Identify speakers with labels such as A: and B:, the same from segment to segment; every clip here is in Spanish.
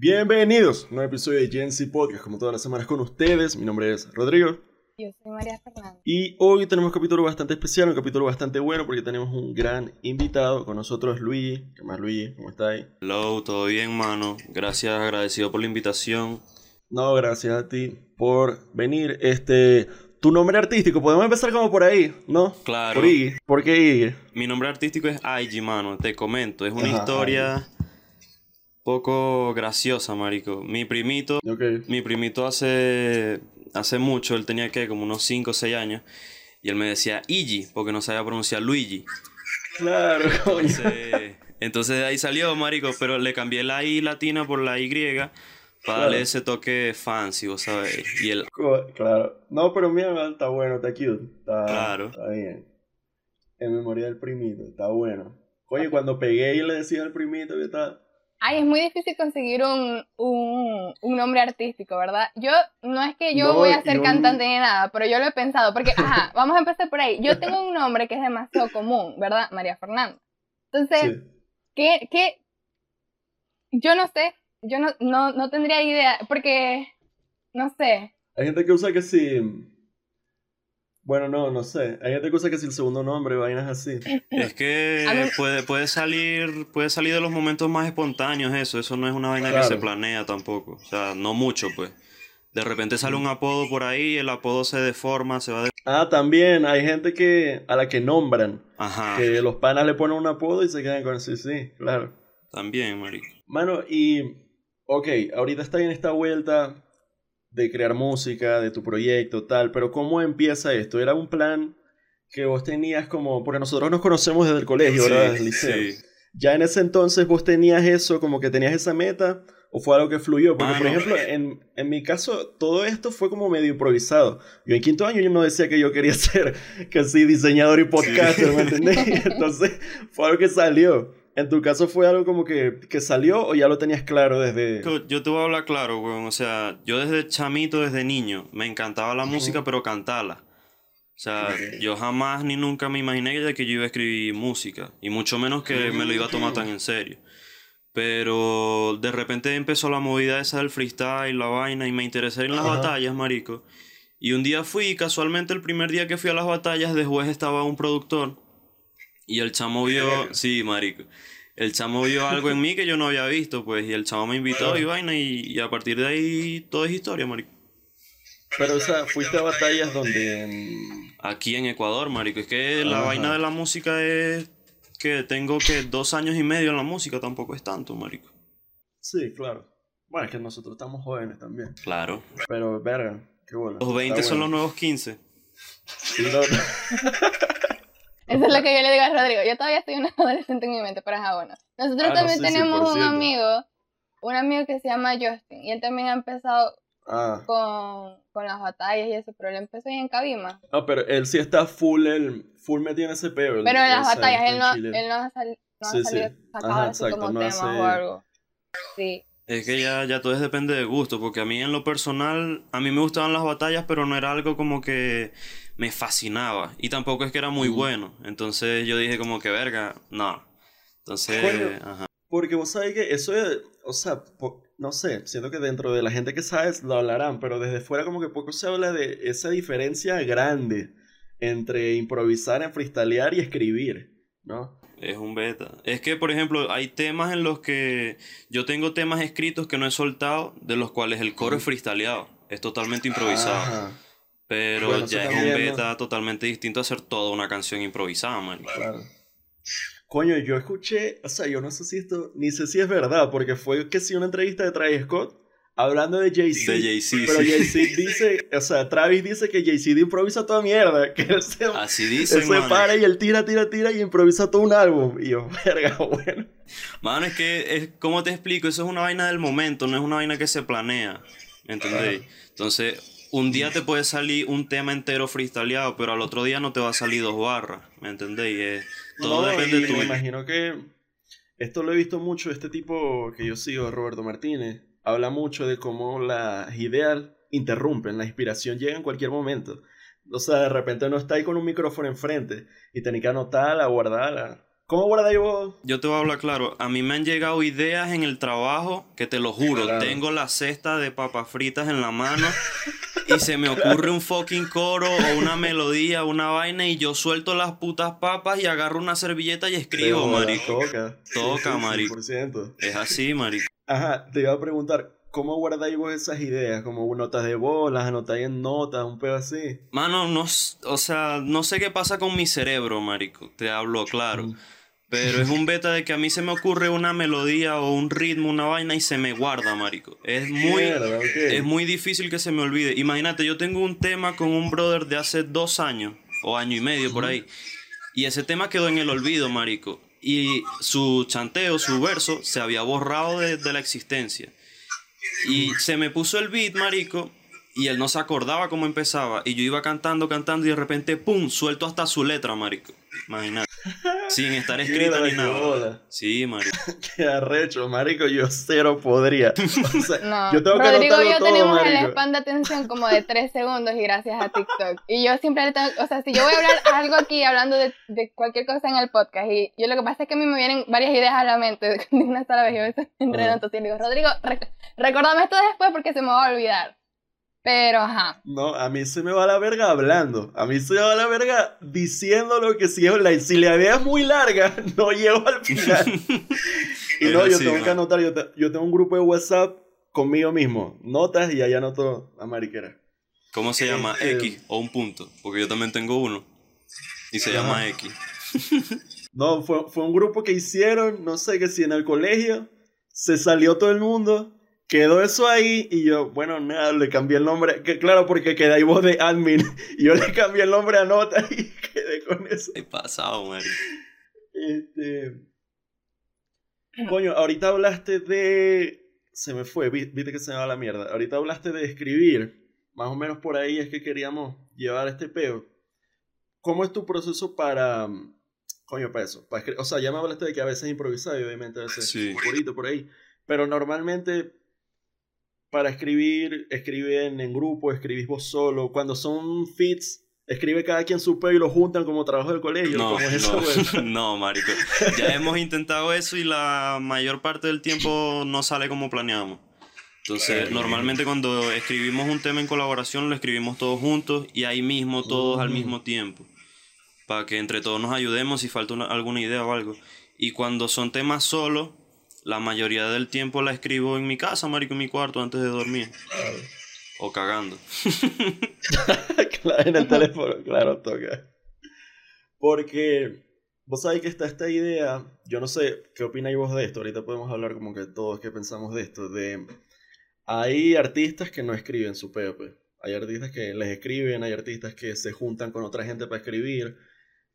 A: Bienvenidos a un nuevo episodio de Gen Z Podcast, como todas las semanas con ustedes. Mi nombre es Rodrigo.
B: Yo soy María Fernanda.
A: Y hoy tenemos un capítulo bastante especial, un capítulo bastante bueno porque tenemos un gran invitado con nosotros, Luigi. ¿Qué más, Luigi? ¿Cómo estáis?
C: Hello, todo bien, mano. Gracias, agradecido por la invitación.
A: No, gracias a ti por venir. Este, tu nombre artístico, podemos empezar como por ahí, ¿no?
C: Claro.
A: Por Iggy. ¿Por qué Iggy?
C: Mi nombre artístico es Aiji, mano. Te comento. Es una
A: Ajá,
C: historia poco graciosa, marico. Mi primito, mi primito hace, hace mucho, él tenía que como unos 5 o 6 años, y él me decía Igi, porque no sabía pronunciar Luigi.
A: Claro, coño.
C: Entonces, entonces de ahí salió, marico, pero le cambié la I latina por la Y para darle ese toque fancy, vos sabés. Y él,
A: Claro. No, pero mira, está bueno, está cute. Está,
C: Claro.
A: Está bien. En memoria del primito, está bueno. Oye, cuando pegué y le decía al primito que está.
B: Ay, es muy difícil conseguir un, un, un nombre artístico, ¿verdad? Yo, no es que yo
A: No,
B: voy a ser cantante ni nada, pero yo lo he pensado, porque, ajá, vamos a empezar por ahí. Yo tengo un nombre que es demasiado común, ¿verdad? María Fernanda. Entonces,
A: Sí.
B: ¿qué, qué? Yo no sé, yo no, no, no tendría idea, porque, no sé.
A: Hay gente que usa que si. Bueno, no, no sé. Hay gente que usa que si el segundo nombre, vainas así.
C: Es que puede, puede salir, puede salir de los momentos más espontáneos eso, eso no es una vaina
A: Claro.
C: que se planea tampoco, o sea, no mucho pues. De repente sale un apodo por ahí, el apodo se deforma, se va de...
A: Ah, también hay gente que a la que nombran.
C: Ajá,
A: Que los panas le ponen un apodo y se quedan con sí, sí, claro.
C: también, marico.
A: Mano, y. Ok, ahorita está en esta vuelta de crear música, de tu proyecto, tal, pero ¿cómo empieza esto? ¿Era un plan que vos tenías como. Porque nosotros nos conocemos desde el colegio, ¿verdad? Desde el liceo.
C: sí.
A: ¿Ya en ese entonces vos tenías eso, como que tenías esa meta? ¿O fue algo que fluyó? Porque, por
C: Mano.
A: ejemplo, en, en mi caso, todo esto fue como medio improvisado. Yo en quinto año yo no decía que yo quería ser casi diseñador y podcaster, ¿me entendés? Entonces, fue algo que salió. En tu caso, ¿fue algo como que, que salió o ya lo tenías claro desde...?
C: Yo- te voy a hablar claro, weón, o sea, yo desde chamito, desde niño, me encantaba la música, pero cantarla. O sea, yo jamás ni nunca me imaginé de que yo iba a escribir música, y mucho menos que me lo iba a tomar tan en serio. Pero de repente empezó la movida esa del freestyle, la vaina, y me interesé en las batallas, marico. Y un día fui, casualmente el primer día que fui a las batallas, de juez estaba un productor. Y el chamo vio, sí, marico. El chamo vio algo en mí que yo no había visto, pues, y el chamo me invitó y vaina, y, y a partir de ahí todo es historia, marico.
A: Pero, o sea, fuiste a batallas donde...
C: Aquí en Ecuador, marico. Es que la
A: Ajá.
C: vaina de la música es que tengo que dos años y medio en la música, tampoco es tanto, marico.
A: Sí, claro. Bueno, es que nosotros estamos jóvenes también.
C: Claro.
A: Pero, verga, qué bueno.
C: Los 20 son los nuevos 15.
B: Eso es lo que yo le digo a Rodrigo. Yo todavía estoy una adolescente en mi mente, pero ajá, bueno. Nosotros
A: Ah,
B: también
A: sí,
B: tenemos un amigo, un amigo que se llama Justin, y él también ha empezado
A: Ah.
B: con, con las batallas y eso, pero él empezó ahí en Cabima.
A: Ah, pero él sí está full, el, full metido en ese peo. el-
B: Pero en las batallas él no, él no ha, sali- no ha
A: sí.
B: salido sacado
A: Ajá,
B: así
A: exacto,
B: como temas
A: hace-
B: o algo. Sí.
C: Es que ya, ya todo es depende de gusto, porque a mí en lo personal, a mí me gustaban las batallas, pero no era algo como que me fascinaba. Y tampoco es que era muy bueno. Entonces yo dije como que verga, no. Entonces, ajá.
A: Porque vos sabés que eso es, o sea, no sé, siento que dentro de la gente que sabes lo hablarán, pero desde fuera como que poco se habla de esa diferencia grande entre improvisar freestylear y escribir, ¿no?
C: Es un beta. Es que, por ejemplo, hay temas en los que yo tengo temas escritos que no he soltado, de los cuales el coro es freestyleado. Es totalmente improvisado.
A: Ajá,
C: Pero
A: Bueno,
C: ya es un beta totalmente distinto a hacer toda una canción improvisada, man.
A: claro. Coño, yo escuché, o sea, yo no sé si esto, ni sé si es verdad, porque fue que sí una entrevista de Travis Scott hablando de Jay-Z.
C: De Jay-Z,
A: Pero
C: sí.
A: Jay-Z dice, o sea, Travis dice que Jay-Z improvisa toda mierda, que él se,
C: Así
A: él
C: dicen,
A: se para y él tira, tira, tira y improvisa todo un álbum. Y yo, verga, bueno.
C: Mano, es que, es, ¿cómo te explico? Eso es una vaina del momento, no es una vaina que se planea. ¿Entendéis? Entonces, un día te puede salir un tema entero freestyleado, pero al otro día no te va a salir dos barras. ¿Me entendéis? Todo
A: No,
C: depende
A: y
C: de tu.
A: me imagino que esto lo he visto mucho, este tipo que yo sigo, Roberto Martínez, habla mucho de cómo las ideas interrumpen, la inspiración llega en cualquier momento. O sea, de repente no está ahí con un micrófono enfrente y tenés que anotarla, guardarla. ¿Cómo guardáis vos?
C: Yo te voy a hablar claro. A mí me han llegado ideas en el trabajo que te lo juro.
A: Claro.
C: Tengo la cesta de papas fritas en la mano y se me ocurre un fucking coro o una melodía, una vaina y yo suelto las putas papas y agarro una servilleta y escribo, marico.
A: Toca.
C: Toca, marico.
A: 100%.
C: Es así, marico.
A: Ajá, te iba a preguntar, ¿cómo guardáis vos esas ideas? ¿Como notas de voz, las anotáis en notas, un pedo así?
C: Mano, no, o sea, no sé qué pasa con mi cerebro, marico. Te hablo claro. Pero es un beta de que a mí se me ocurre una melodía o un ritmo, una vaina y se me guarda, marico. Es muy,
A: Mierda,
C: es muy difícil que se me olvide. Imagínate, yo tengo un tema con un brother de hace dos años o año y medio por ahí. Y ese tema quedó en el olvido, marico. Y su chanteo, su verso, se había borrado de, de la existencia. Y se me puso el beat, marico, y él no se acordaba cómo empezaba. Y yo iba cantando, cantando, y de repente, ¡pum! Suelto hasta su letra, marico. Imagínate. Sin estar escrita
A: Mierda,
C: ni nada.
A: bola.
C: Sí, marico.
A: Qué arrecho, marico, yo cero podría. O sea,
B: No,
A: yo tengo que
B: Rodrigo y yo
A: todo,
B: tenemos el
A: marico.
B: span de atención como de 3 segundos y gracias a TikTok. Y yo siempre le tengo, o sea, si yo voy a hablar algo aquí hablando de, de cualquier cosa en el podcast y yo lo que pasa es que a mí me vienen varias ideas a la mente de una sola vez y a veces me enredo, entonces digo, Rodrigo, rec- recordame esto después porque se me va a olvidar. Pero, ajá.
A: No, a mí se me va la verga hablando. A mí se me va la verga diciendo lo que si, es la, si la idea es muy larga, no llego al final. y no, yo tengo
C: man.
A: que anotar, yo, te- yo tengo un grupo de WhatsApp conmigo mismo, notas y ahí anoto a mariquera.
C: ¿Cómo se llama?
A: Este-
C: X o un punto. Porque yo también tengo uno. Y se
A: Ajá.
C: llama X.
A: No, fue, fue un grupo que hicieron, no sé, que si en el colegio se salió todo el mundo, quedó eso ahí y yo, bueno, nada, le cambié el nombre, que claro, porque queda ahí voz de admin, y yo le cambié el nombre a nota y quedé con eso.
C: He pasado, marico.
A: Este. Coño, ahorita hablaste de. Se me fue, vi- viste que se me va la mierda. Ahorita hablaste de escribir. Más o menos por ahí es que queríamos llevar este peo. ¿Cómo es tu proceso para. Coño, para eso? Para o sea, ya me hablaste de que a veces improvisado y obviamente a veces
C: Sí.
A: por ahí. Pero normalmente. Para escribir, escriben en grupo, escribís vos solo. Cuando son fits, escribe cada quien su peo y lo juntan como trabajo del colegio.
C: No, no, no, marico. Ya hemos intentado eso y la mayor parte del tiempo no sale como planeamos. Entonces, normalmente cuando escribimos un tema en colaboración, lo escribimos todos juntos y ahí mismo, todos al
A: Mm.
C: mismo tiempo. Para que entre todos nos ayudemos si falta una- alguna idea o algo. Y cuando son temas solos, la mayoría del tiempo la escribo en mi casa, marico, en mi cuarto antes de dormir. O cagando.
A: Claro, en el teléfono, claro, toca. Porque vos sabés que está esta idea, yo no sé qué opináis vos de esto, ahorita podemos hablar como que todos qué pensamos de esto, de hay artistas que no escriben su pues. Hay artistas que les escriben, hay artistas que se juntan con otra gente para escribir,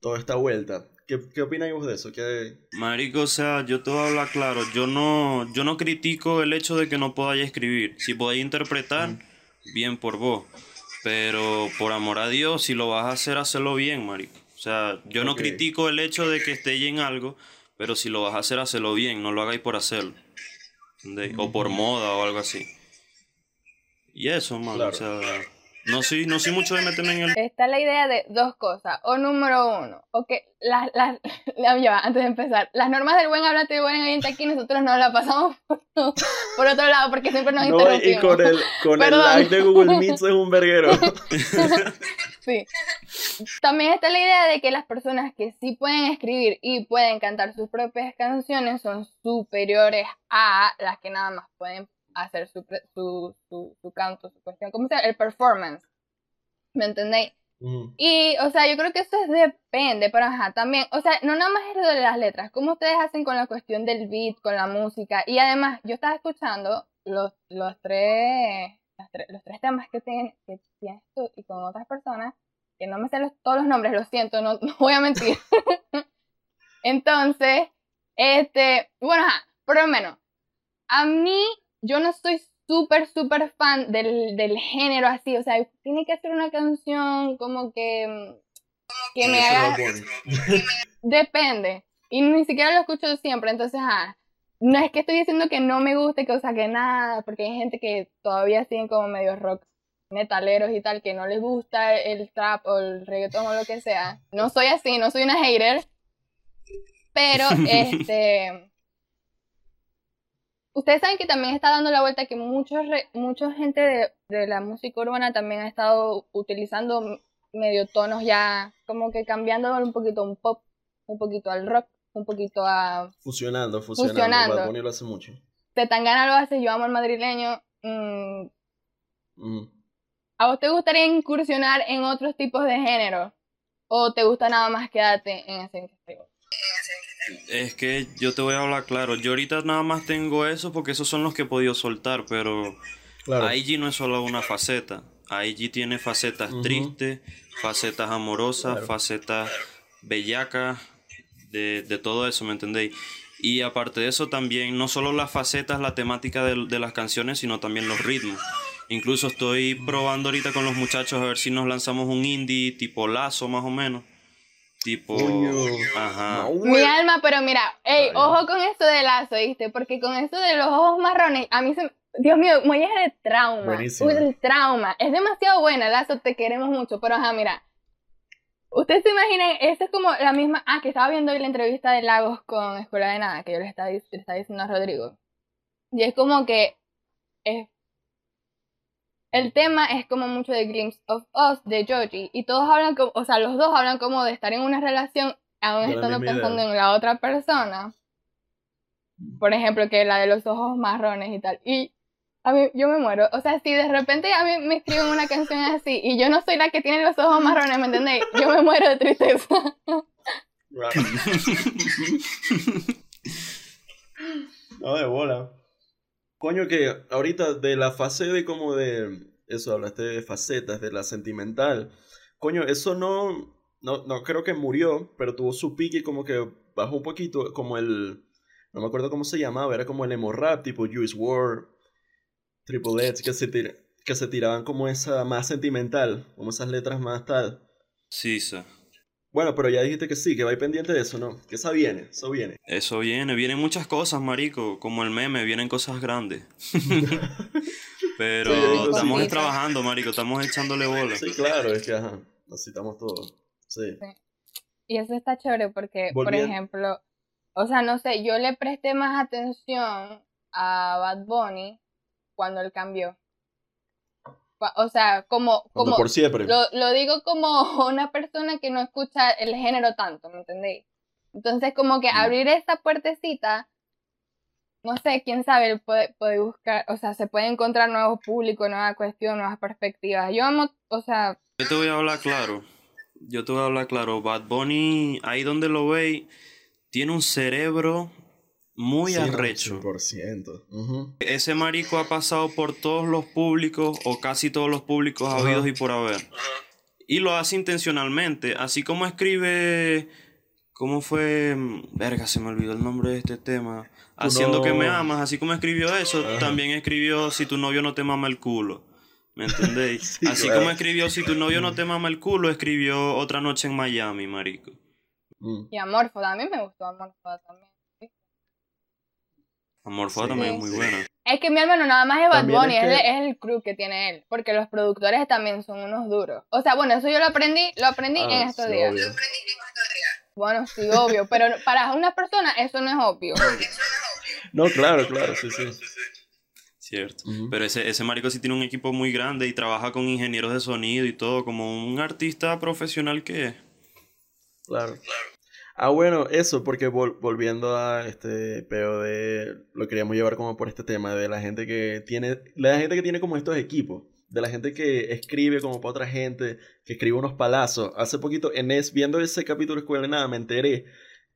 A: toda esta vuelta. ¿Qué, qué opináis vos de eso? ¿Qué,
C: Marico, o sea, yo te voy a hablar claro. Yo no, yo no critico el hecho de que no podáis escribir. Si podáis interpretar, bien por vos. Pero por amor a Dios, si lo vas a hacer, hazlo bien, marico. O sea, yo no critico el hecho de que estéis en algo, pero si lo vas a hacer, hazlo bien. No lo hagáis por hacerlo. O por moda o algo así. Y eso, man.
A: Claro.
C: O sea, no soy, no soy mucho de meterme en el...
B: Está la idea de dos cosas. O número uno, o que las, las, la- ya va, antes de empezar, las normas del buen hablante y buen oyente aquí nosotros nos las pasamos por, por otro lado porque siempre nos
A: No, y
B: interrumpimos.
A: con el, con el live de Google Meet es un verguero.
B: Sí. También está la idea de que las personas que sí pueden escribir y pueden cantar sus propias canciones son superiores a las que nada más pueden hacer su, su, su, su canto, su cuestión, ¿cómo se llama? El performance. ¿Me entendéis?
A: Mm,
B: Y, o sea, yo creo que eso es depende, pero ajá, también, o sea, no nada más es lo de las letras, cómo ustedes hacen con la cuestión del beat, con la música, y además, yo estaba escuchando los, los tres, las tre- los tres temas que tienen, que tienes tú y con otras personas, que no me sé los- todos los nombres, lo siento, no, no voy a mentir. Entonces, este, bueno, ajá, por lo menos, a mí, yo no soy súper, súper fan del, del género así, o sea, tiene que ser una canción como que, mm, que me haga, depende, y ni siquiera lo escucho siempre, entonces, ah, no es que estoy diciendo que no me guste, que, o sea, que nada, porque hay gente que todavía siguen como medio rock metaleros y tal, que no les gusta el trap o el reggaetón o lo que sea. No soy así, no soy una hater, Pero, este. Ustedes saben que también está dando la vuelta que muchos re- mucha gente de, de la música urbana también ha estado utilizando medio tonos ya, como que cambiando un poquito a un pop, un poquito al rock, un poquito a
A: Fusionando, fusionando.
B: Fusionando.
A: Bad Bunny lo hace mucho.
B: Tetangana lo hace, yo amo al madrileño. mm,
A: Mm.
B: ¿A vos te gustaría incursionar en otros tipos de género? ¿O te gusta nada más quedarte en ese género?
C: Es que yo te voy a hablar claro. Yo ahorita nada más tengo eso porque esos son los que he podido soltar, pero
A: Claro.
C: IG no es solo una faceta. IG tiene facetas tristes, facetas amorosas,
A: Claro.
C: facetas bellacas, de, de todo eso, ¿me entendéis? Y aparte de eso también, no solo las facetas, la temática de, de las canciones, sino también los ritmos. Incluso estoy probando ahorita con los muchachos a ver si nos lanzamos un indie tipo lazo más o menos. Tipo... Ajá.
A: No,
B: Mi alma, pero mira, ey,
A: Ay.
B: ojo con esto de lazo, ¿viste? Porque con esto de los ojos marrones, a mí se... Dios mío, es de trauma.
A: Buenísima.
B: Uy, el trauma. Es demasiado buena, Lazo, te queremos mucho. Pero ajá, mira. Ustedes se imaginan, esta es como la misma... Ah, que estaba viendo hoy la entrevista de Lagos con Escuela de Nada, que yo le estaba, le estaba diciendo a Rodrigo. Y es como que... Es, el tema es como mucho de Glimpse of Us, de Joji. Y todos hablan como... O sea, los dos hablan como de estar en una relación, aún
A: De
B: estando pensando
A: idea.
B: en la otra persona. Por ejemplo, que la de los ojos marrones y tal. Y a mí, yo me muero. O sea, si de repente a mí me escriben una canción así y yo no soy la que tiene los ojos marrones, ¿me entendéis? Yo me muero de tristeza.
A: Right. no, de bola. Coño, que ahorita de la fase de como de. Eso, hablaste de facetas, de la sentimental. Coño, eso no. No, no creo que murió, pero tuvo su pique y como que bajó un poquito. Como el. No me acuerdo cómo se llamaba, era como el emo rap, tipo Juice WRLD, Triple H, que se, tira- que se tiraban como esa más sentimental, como esas letras más tal.
C: Sí, sí.
A: Bueno, pero ya dijiste que sí, que va a ir pendiente de eso, ¿no? Que eso viene, eso viene.
C: Eso viene, vienen muchas cosas, marico, como el meme, vienen cosas grandes. Pero
A: Sí,
C: estamos trabajando, marico, estamos echándole bola.
A: Sí, claro, es que ajá, necesitamos todo. Sí.
B: Y eso está chévere porque, por ejemplo, o sea, no sé, yo le presté más atención a Bad Bunny cuando él cambió. O sea, como,
A: Cuando
B: como
A: por siempre.
B: Lo, lo digo como una persona que no escucha el género tanto, ¿me entendéis? Entonces, como que abrir esta puertecita, no sé, quién sabe, puede, puede buscar, o sea, se puede encontrar nuevos públicos, nuevas cuestiones, nuevas perspectivas. Yo amo, o sea,
C: Yo te voy a hablar claro. Yo te voy a hablar claro. Bad Bunny, ahí donde lo veis, tiene un cerebro muy arrecho.
A: 100%. Ujú.
C: Ese marico ha pasado por todos los públicos, o casi todos los públicos habidos y por haber. Y lo hace intencionalmente. Así como escribe. ¿Cómo fue? Verga, se me olvidó el nombre de este tema. Haciendo que me amas, así como escribió eso, también escribió Si tu novio no te mama el culo. ¿Me entendéis?
A: Sí,
C: así
A: claro.
C: como escribió Si tu novio no te mama el culo, escribió Otra noche en Miami, marico.
A: Mm.
B: y Amorfo, a mí me gustó Amorfo también.
C: Amorfosa
A: Sí,
C: también es muy
A: sí.
C: buena.
B: Es que mi hermano nada más es Bad
A: También
B: Bunny,
A: es
B: de- es el crew que tiene él, porque los productores también son unos duros. O sea, bueno, eso yo lo aprendí, lo aprendí
A: Ah,
B: en estos
A: sí,
B: días.
A: obvio.
B: Bueno, sí, obvio, pero para una persona eso no es obvio.
A: No, claro, claro, sí, sí.
C: Cierto. Pero ese, ese marico sí tiene un equipo muy grande y trabaja con ingenieros de sonido y todo, como un artista profesional que es.
A: Claro. Ah, bueno, eso, porque vol- volviendo a este peo de. Lo queríamos llevar como por este tema de la gente que tiene. La gente que tiene como estos equipos. De la gente que escribe como para otra gente. Que escribe unos palazos. Hace poquito, en viendo ese capítulo Escuela de Nada, me enteré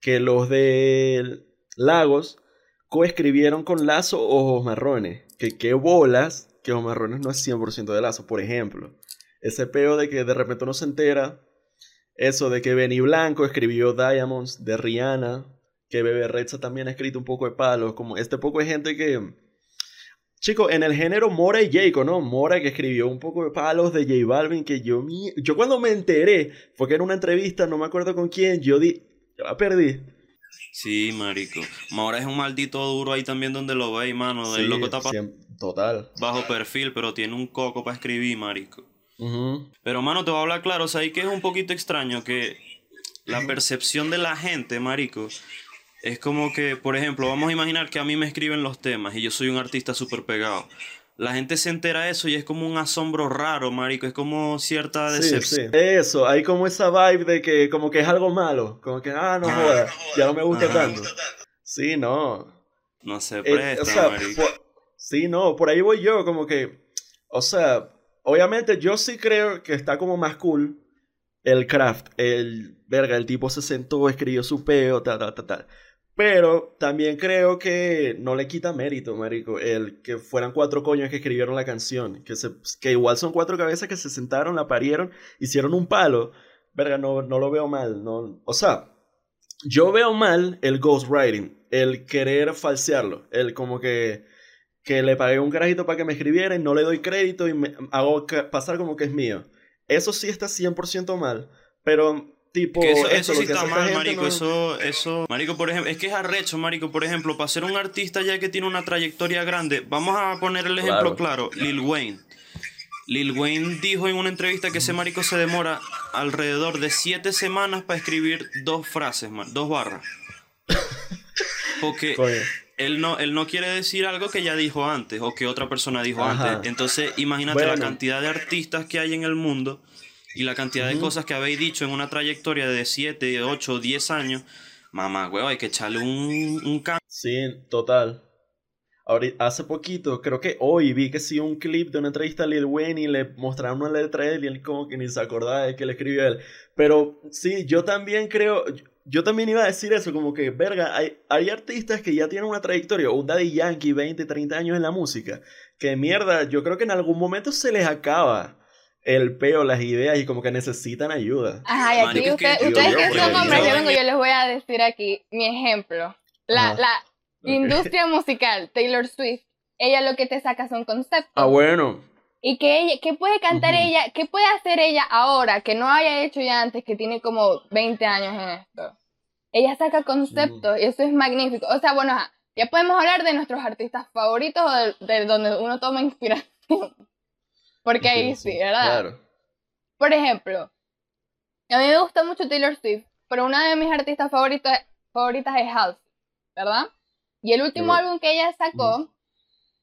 A: que los de Lagos coescribieron con Lazo Ojos Marrones. Que qué bolas que Ojos Marrones no es 100% de Lazo, por ejemplo. Ese peo de que de repente uno se entera eso de que Benny Blanco escribió Diamonds de Rihanna, que Bebe Rexha también ha escrito un poco de palos, como este poco de gente que... Chico, en el género Mora y Jayco, ¿no? Mora que escribió un poco de palos de J Balvin, que yo... mi- Yo cuando me enteré, fue que en una entrevista, no me acuerdo con quién, yo di... Yo la perdí.
C: Sí, marico. Maura es un maldito duro ahí también donde lo veis, mano.
A: Sí,
C: el loco está
A: Total.
C: bajo perfil, pero tiene un coco para escribir, marico. Pero, mano, te voy a hablar claro. O sea, ahí que es un poquito extraño que la percepción de la gente, marico, Es como que, por ejemplo, vamos a imaginar que a mí me escriben los temas y yo soy un artista súper pegado. La gente se entera de eso y es como un asombro raro, marico. Es como cierta decepción.
A: Sí, sí. Eso, hay como esa vibe de que como que es algo malo. Como que, ah, no joda, ya no me gusta tanto. Sí, no.
C: No se presta, eh, o sea, marico.
A: sí, no, por ahí voy yo, como que, o sea, obviamente yo sí creo que está como más cool el craft, el, verga, el tipo se sentó, escribió su peo, tal, tal, tal, tal. Pero también creo que no le quita mérito, marico, el que fueran cuatro coños que escribieron la canción, que, se, que igual son cuatro cabezas que se sentaron, la parieron, hicieron un palo. Verga, no, no lo veo mal, no, o sea, yo veo mal el ghostwriting, el querer falsearlo, el como que que le pagué un carajito para que me escribiera y no le doy crédito y me hago pasar como que es mío. Eso sí está 100% mal, pero Tipo,
C: eso, sí está mal, marico. Eso, eso, marico, por ejemplo, es que es arrecho, marico. Por ejemplo, para ser un artista ya que tiene una trayectoria grande, vamos a poner el ejemplo claro, Lil Wayne. Lil Wayne dijo en una entrevista que ese marico se demora alrededor de siete semanas para escribir dos frases, dos barras. Porque él no, él no quiere decir algo que ya dijo antes o que otra persona dijo antes. Entonces, imagínate la cantidad de artistas que hay en el mundo y la cantidad de cosas que habéis dicho en una trayectoria de 7, 8, 10 años, mamá, huevo, hay que echarle un, un cambio.
A: Sí, total. Ahorita, hace poquito, creo que hoy vi que sí un clip de una entrevista a Lil Wayne y le mostraron una letra a él y él como que ni se acordaba de que le escribió él. Pero sí, yo también creo, yo también iba a decir eso, como que, verga, hay, hay artistas que ya tienen una trayectoria, un Daddy Yankee, 20, 30 años en la música, que mierda, yo creo que en algún momento se les acaba el peo, las ideas y como que necesitan ayuda.
B: Ajá, y aquí ustedes que son hombres, yo vengo, yo les voy a decir aquí mi ejemplo. La, la industria musical, Taylor Swift, ella lo que te saca son conceptos.
A: Ah, bueno.
B: Y que ella, ¿qué puede cantar ella? ¿Qué puede hacer ella ahora que no haya hecho ya antes, que tiene como 20 años en esto? Ella saca conceptos y eso es magnífico. O sea, bueno, ya podemos hablar de nuestros artistas favoritos o de donde uno toma inspiración. Porque ahí sí, ¿verdad? Claro. Por ejemplo, a mí me gusta mucho Taylor Swift, pero una de mis artistas favoritas, favoritas es Halsey, ¿verdad? Y el último álbum que ella sacó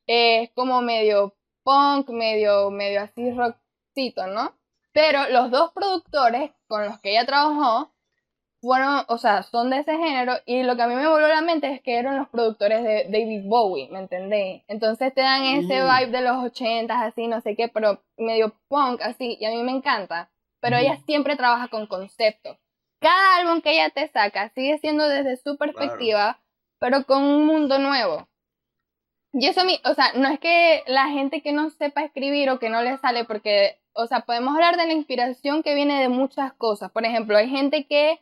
B: es como medio punk, medio, medio así rockcito, ¿no? Pero los dos productores con los que ella trabajó bueno, o sea, son de ese género y lo que a mí me voló la mente es que eran los productores de David Bowie, ¿me entendéis? Entonces te dan ese vibe de los ochentas, así, no sé qué, pero medio punk, así, y a mí me encanta. Pero ella siempre trabaja con conceptos. Cada álbum que ella te saca sigue siendo desde su perspectiva, pero con un mundo nuevo. Y eso mí, o sea, no es que la gente que no sepa escribir o que no le sale, porque, o sea, podemos hablar de la inspiración que viene de muchas cosas. Por ejemplo, hay gente que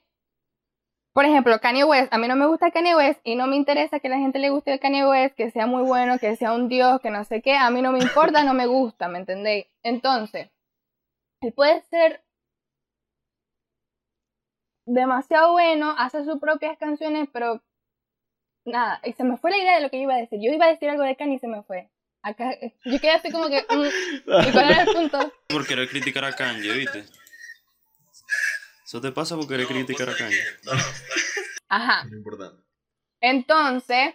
B: por ejemplo, Kanye West, a mí no me gusta Kanye West y no me interesa que la gente le guste Kanye West, que sea muy bueno, que sea un dios, que no sé qué, a mí no me importa, no me gusta, ¿me entendéis? Entonces, él puede ser demasiado bueno, hace sus propias canciones, pero nada, y se me fue la idea de lo que yo iba a decir. Yo iba a decir algo de Kanye y se me fue. Acá, yo quedé así como que, mm, ¿y cuál era el punto?
C: Por querer criticar a Kanye, ¿viste? Eso te pasa porque querer criticar a Kanye.
B: Ajá.
A: Es importante.
B: Entonces,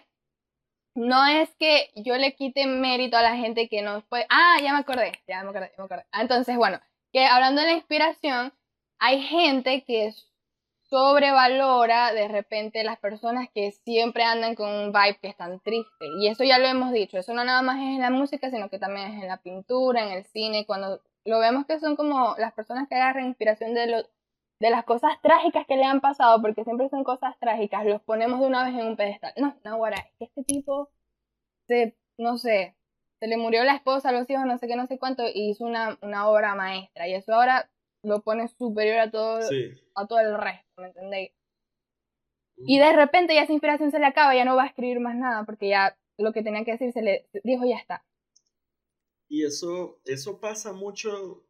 B: no es que yo le quite mérito a la gente que no puede. Ah, ya me acordé, ya me acordé, ya me acordé. Ah, entonces, bueno, que hablando de la inspiración, hay gente que sobrevalora de repente las personas que siempre andan con un vibe que están triste. Y eso ya lo hemos dicho, eso no nada más es en la música, sino que también es en la pintura, en el cine, cuando lo vemos que son como las personas que agarran inspiración de las cosas trágicas que le han pasado, porque siempre son cosas trágicas, los ponemos de una vez en un pedestal. No, no, ahora, es que este tipo se, no sé, se le murió la esposa, los hijos, no sé qué, no sé cuánto, y hizo una, una obra maestra. Y eso ahora lo pone superior a todo, a todo el resto, ¿me entendéis? Y de repente ya esa inspiración se le acaba, ya no va a escribir más nada, porque ya lo que tenía que decir se le dijo ya está.
A: Y eso, eso pasa mucho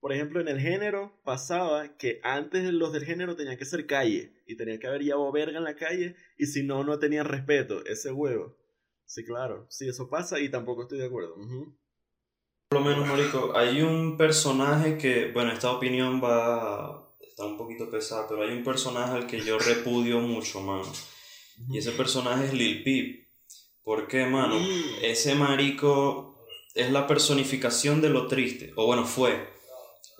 A: por ejemplo, en el género pasaba que antes los del género tenían que ser calle y tenía que haber ya verga en la calle y si no, no tenían respeto, ese huevo. Sí, claro, sí, eso pasa y tampoco estoy de acuerdo.
C: Por lo menos, Marico, hay un personaje que, bueno, esta opinión va, está un poquito pesada, pero hay un personaje al que yo repudio mucho, mano. Y ese personaje es Lil Peep. ¿Por qué, mano?
A: Mm.
C: Ese marico es la personificación de lo triste. O bueno, fue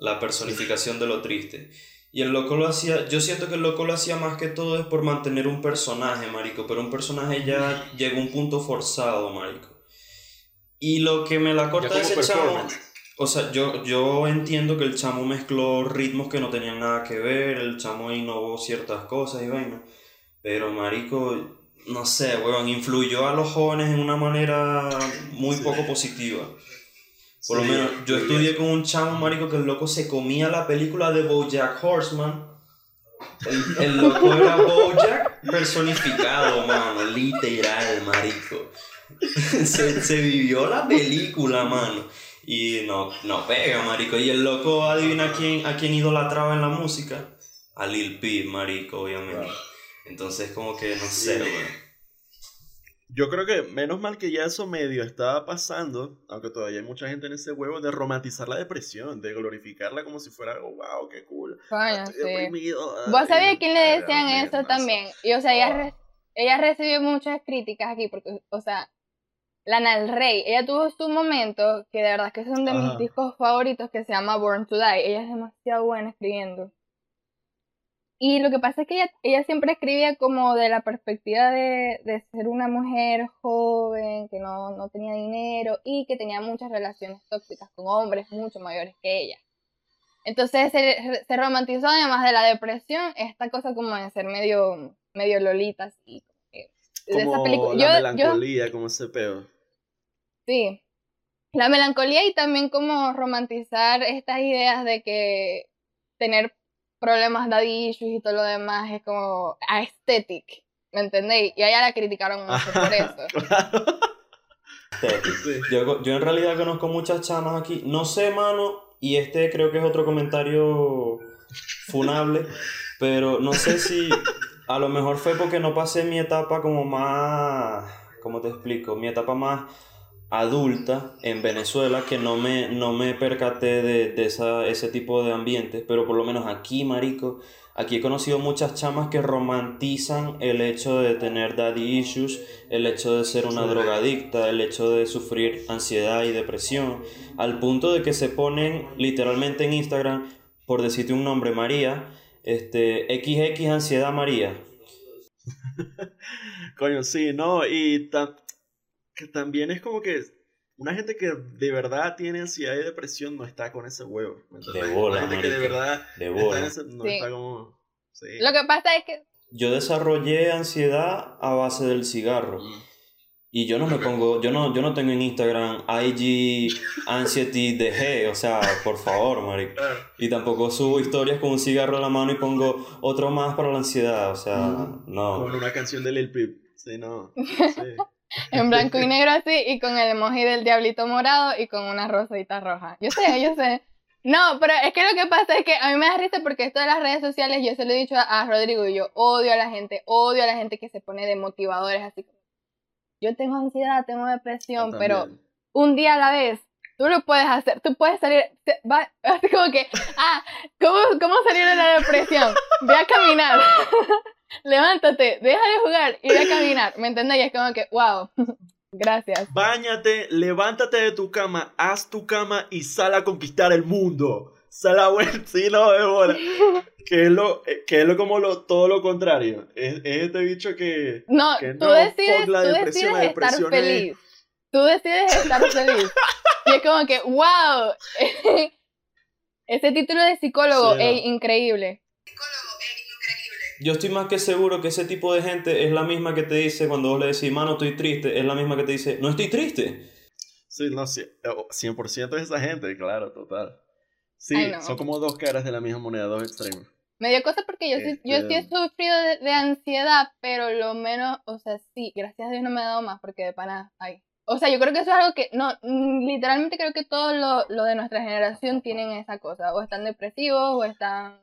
C: la personificación de lo triste. Y el loco lo hacía, yo siento que el loco lo hacía más que todo es por mantener un personaje, marico, pero un personaje ya llegó a un punto forzado, marico. Y lo que me la corta de ese chamo, o sea, yo, yo entiendo que el chamo mezcló ritmos que no tenían nada que ver, el chamo innovó ciertas cosas y vaina, pero marico, no sé, weón, influyó a los jóvenes en una manera muy
A: Sí.
C: poco positiva. Por lo menos, yo estudié con un chamo, marico, que el loco se comía la película de Bojack Horseman. El, el loco era Bojack personificado, mano, literal, marico. Se, se vivió la película, mano. Y no, no pega, marico. Y el loco, adivina quién, a quién idolatraba en la música. A Lil Peep, marico, obviamente. Entonces, como que no sé,
A: Sí.
C: weón.
A: Yo creo que menos mal que ya eso medio estaba pasando, aunque todavía hay mucha gente en ese huevo, de romantizar la depresión, de glorificarla como si fuera algo, wow, qué cool.
B: Coño,
A: Estoy
B: sí.
A: deprimido.
B: ¿Vos sabías quién le decían eso
A: mierdazo.
B: también? Y o sea, ella,
A: Ah.
B: re- ella recibió muchas críticas aquí porque, o sea, Lana del Rey, ella tuvo su momento que de verdad que es uno de mis discos favoritos que se llama Born to Die. Ella es demasiado buena escribiendo. Y lo que pasa es que ella, ella siempre escribía como de la perspectiva de, de ser una mujer joven, que no, no tenía dinero y que tenía muchas relaciones tóxicas con hombres mucho mayores que ella. Entonces se, se romantizó además de la depresión esta cosa como de ser medio, medio lolita así. como que- de esa película.
A: la
B: Yo- yo-
A: melancolía, como ese peo.
B: Sí. La melancolía y también como romantizar estas ideas de que tener problemas daddy issues y todo lo demás es como aesthetic, ¿me entendéis? Y a ella la criticaron mucho por eso.
A: Claro. Sí.
C: Yo, yo en realidad conozco muchas chamas aquí. No sé, mano, y este creo que es otro comentario funable, pero no sé si a lo mejor fue porque no pasé mi etapa como más, ¿cómo te explico? Mi etapa más adulta en Venezuela que no me, no me percaté de, de esa, ese tipo de ambientes, pero por lo menos aquí, marico, aquí he conocido muchas chamas que romantizan el hecho de tener daddy issues, el hecho de ser una drogadicta, el hecho de sufrir ansiedad y depresión, al punto de que se ponen literalmente en Instagram, por decirte un nombre, María, este, XX ansiedad María.
A: Coño, sí, no, y que también es como que una gente que de verdad tiene ansiedad y depresión no está con ese huevo.
C: De bola,
A: Una gente que de verdad
C: De
A: está en
C: bola.
A: ese- no
B: Sí.
A: está como... Sí.
B: Lo que pasa es que
C: Yo desarrollé ansiedad a base del cigarro. Y yo no me pongo, yo no, yo no tengo en Instagram IG Anxiety de G, o sea, por favor, marico. Y tampoco subo historias con un cigarro en la mano y pongo otro más para la ansiedad, o sea,
A: Mm.
C: no.
A: Con una canción de Lil Peep. Sí, no. Sí.
B: En blanco y negro así y con el emoji del diablito morado y con una rosita roja. Yo sé, yo sé. No, pero es que lo que pasa es que a mí me da risa porque esto de las redes sociales, yo se lo he dicho a, a Rodrigo y yo odio a la gente, odio a la gente que se pone de motivadores así. Yo tengo ansiedad, tengo depresión, pero un día a la vez. Tú lo puedes hacer, tú puedes salir, va- así como que, ah, ¿cómo, ¿cómo salir de la depresión? Ve a caminar, levántate, deja de jugar y ve a caminar, ¿me entendés? Y es como que, wow, gracias.
A: Báñate, levántate de tu cama, haz tu cama y sal a conquistar el mundo. Sal a vuelta, sí, no, de bola. Que es lo, eh, que es lo como lo, todo lo contrario. Es, es este bicho que...
B: No,
A: Que
B: tú
A: no,
B: decides,
A: fuck la
B: tú
A: depresión, la
B: decides estar
A: depresión es-
B: feliz. Tú decides estar feliz. Y es como que, wow, ese título de psicólogo
A: Sí, no.
B: es increíble.
C: Yo estoy más que seguro que ese tipo de gente es la misma que te dice cuando vos le decís, mano, estoy triste, es la misma que te dice, no estoy triste.
A: Sí, no, sí, eh, 100% es esa gente, claro, total. Sí,
B: Ay, no.
A: son como dos caras de la misma moneda, dos extremos.
B: Me dio cosa porque yo sí, yo sí he
A: Este-
B: sufrido de, de ansiedad, pero lo menos, o sea, sí, gracias a Dios no me ha dado más porque de pana, ay. O sea, yo creo que eso es algo que, no, mm, literalmente creo que todos lo, lo de nuestra generación tienen esa cosa, o están depresivos, o están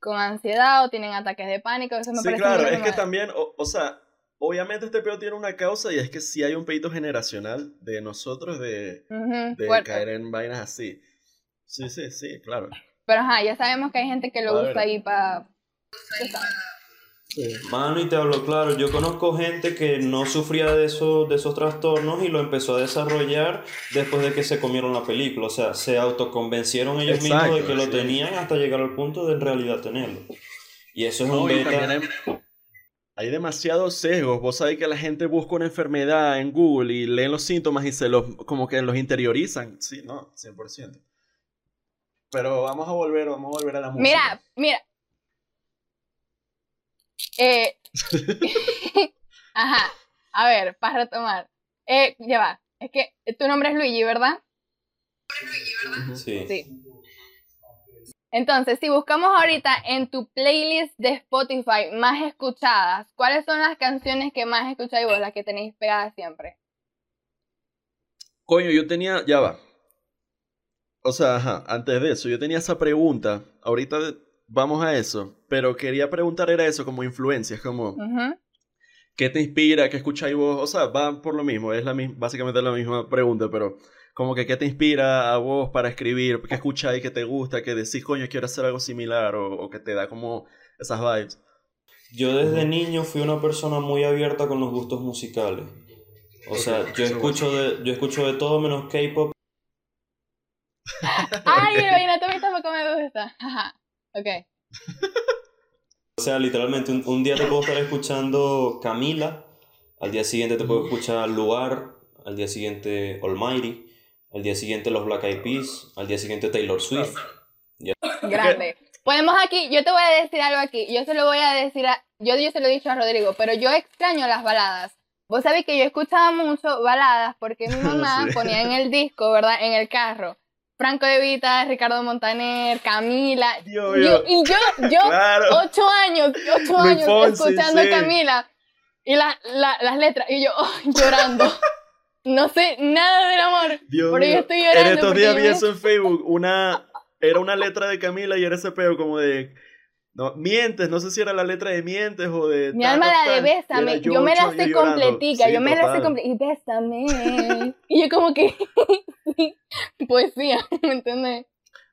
B: con ansiedad, o tienen ataques de pánico, eso me
A: Sí,
B: parece
A: claro, es que también, o, o sea, obviamente este pedo tiene una causa y es que sí hay un pedito generacional de nosotros de, caer en vainas así. Sí, sí, sí, claro.
B: Pero ajá, ya sabemos que hay gente que lo usa ahí para...
C: Mano, y te hablo claro, yo conozco gente que no sufría de, eso, de esos trastornos y lo empezó a desarrollar después de que se comieron la película. O sea, se autoconvencieron ellos mismos de que lo tenían hasta llegar al punto de en realidad tenerlo. Y eso es un beta.
A: Hay, demasiados sesgos. Vos sabés que la gente busca una enfermedad en Google y leen los síntomas y se los como que los interiorizan. Sí, no, 100%. Pero vamos a volver, vamos a volver a la música.
B: Mira, mira, eh, ajá. A ver, para retomar. Eh, ya va. Es que tu nombre es Luigi, ¿verdad?
C: Sí. sí.
B: Entonces, si buscamos ahorita en tu playlist de Spotify más escuchadas, ¿cuáles son las canciones que más escucháis vos, las que tenéis pegadas siempre?
A: Coño, yo tenía, ya va. O sea, ajá, antes de eso, yo tenía esa pregunta. Ahorita vamos a eso. Pero quería preguntar era eso, como influencias, como... ¿Qué te inspira? ¿Qué escucháis vos? O sea, va por lo mismo, es la básicamente la misma pregunta, pero como que qué te inspira a vos para escribir, qué escucháis que te gusta, que decís, coño, quiero hacer algo similar, o, que te da como esas vibes.
C: Yo desde niño fui una persona muy abierta con los gustos musicales. O sea, yo escucho, de, yo escucho de todo menos K-pop.
B: Ay, el vallenato a mí tampoco me gusta. Ok.
C: o sea, literalmente, un, día te puedo estar escuchando Camila, al día siguiente te puedo escuchar Luar, al día siguiente Almighty, al día siguiente los Black Eyed Peas, al día siguiente Taylor Swift.
B: Grande. Podemos aquí, yo te voy a decir algo aquí, yo se lo voy a decir a, yo, yo se lo he dicho a Rodrigo, pero yo extraño las baladas. Vos sabés que yo escuchaba mucho baladas porque mi mamá ponía en el disco, ¿verdad? En el carro. Franco De Vita, Ricardo Montaner, Camila. y yo, yo, ocho años, ocho años escuchando a Camila. Y la, las letras, y yo llorando. no sé nada del amor. Dios pero yo estoy llorando.
A: En estos días vi eso en Facebook. Una, era una letra de Camila y era ese peo como de no, mientes, no sé si era la letra de mientes o de.
B: Mi alma la de bésame. Yo, me la sé completica, yo me la sé completica. Y bésame. y yo, como que. Poesía, ¿me entiendes?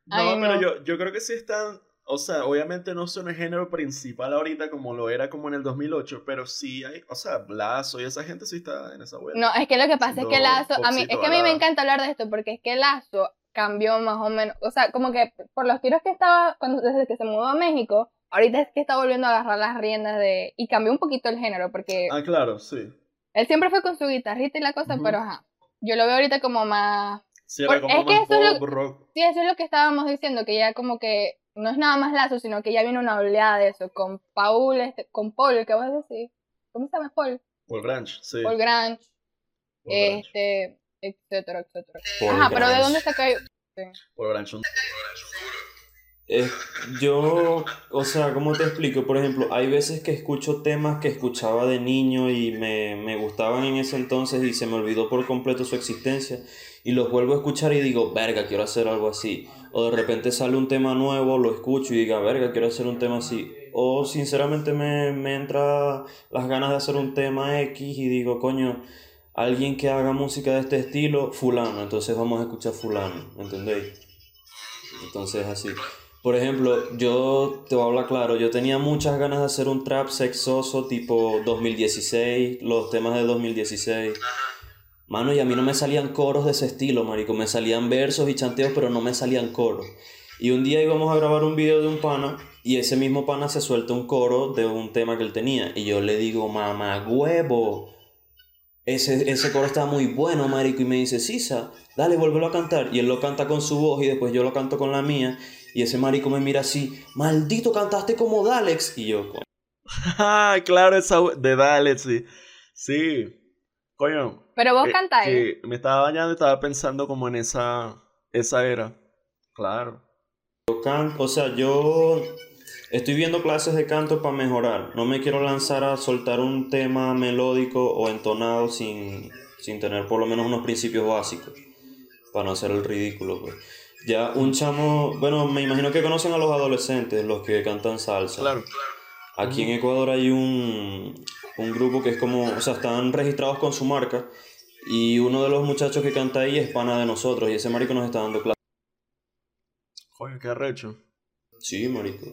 A: No, pero yo, yo creo que sí están. O sea, obviamente no son el género principal ahorita como lo era como en el 2008, pero sí hay, o sea, Lazo y esa gente sí está en esa vuelta.
B: No, es que lo que pasa es que Lazo, a mí, es que a mí me encanta hablar de esto porque es que Lazo cambió más o menos, o sea, como que por los tiros que estaba cuando, desde que se mudó a México, ahorita es que está volviendo a agarrar las riendas de... Y cambió un poquito el género porque...
A: Ah, claro, sí.
B: Él siempre fue con su guitarrita y la cosa, pero ajá. Yo lo veo ahorita como más...
A: Sí, era como es que eso es lo...
B: Sí, eso es lo que estábamos diciendo, que ya como que no es nada más lazo, sino que ya viene una oleada de eso, con Paul, este, con Paul, ¿qué vas a decir? ¿Cómo se llama Paul?
A: Paul Grange, sí.
B: Paul Grange, este, etcétera, etcétera. Ajá, pero ¿de dónde saca
A: por
C: eh, yo, o sea, ¿cómo te explico? Por ejemplo, hay veces que escucho temas que escuchaba de niño y me, me, gustaban en ese entonces y se me olvidó por completo su existencia y los vuelvo a escuchar y digo, verga, quiero hacer algo así. O de repente sale un tema nuevo, lo escucho y digo, verga, quiero hacer un tema así. O sinceramente me, me entra las ganas de hacer un tema X y digo, coño, alguien que haga música de este estilo, fulano, entonces vamos a escuchar fulano, ¿entendéis? Entonces así. Por ejemplo, yo te voy a hablar claro, yo tenía muchas ganas de hacer un trap sexoso tipo 2016, los temas de 2016. Mano, y a mí no me salían coros de ese estilo, marico, me salían versos y chanteos, pero no me salían coros. Y un día íbamos a grabar un video de un pana y ese mismo pana se suelta un coro de un tema que él tenía y yo le digo, mamá huevo, ese, ese coro está muy bueno, marico, y me dice, Sisa, dale, vuélvelo a cantar. Y él lo canta con su voz y después yo lo canto con la mía. Y ese marico me mira así, maldito, cantaste como Dalex. Y yo, coño.
A: Ah, claro, esa de Dalex, sí. Sí. Coño.
B: Pero vos eh, cantáis.
A: Sí, me estaba bañando y estaba pensando como en esa, esa era. Claro.
C: O sea, yo Estoy viendo clases de canto para mejorar. No me quiero lanzar a soltar un tema melódico o entonado sin, sin tener por lo menos unos principios básicos. Para no hacer el ridículo. Pues. Ya un chamo, bueno, me imagino que conocen a los adolescentes, los que cantan salsa.
A: Claro.
C: Aquí en Ecuador hay un, un grupo que es como, o sea, están registrados con su marca. Y uno de los muchachos que canta ahí es pana de nosotros. Y ese marico nos está dando clases.
A: Joder, qué arrecho.
C: Sí, marico.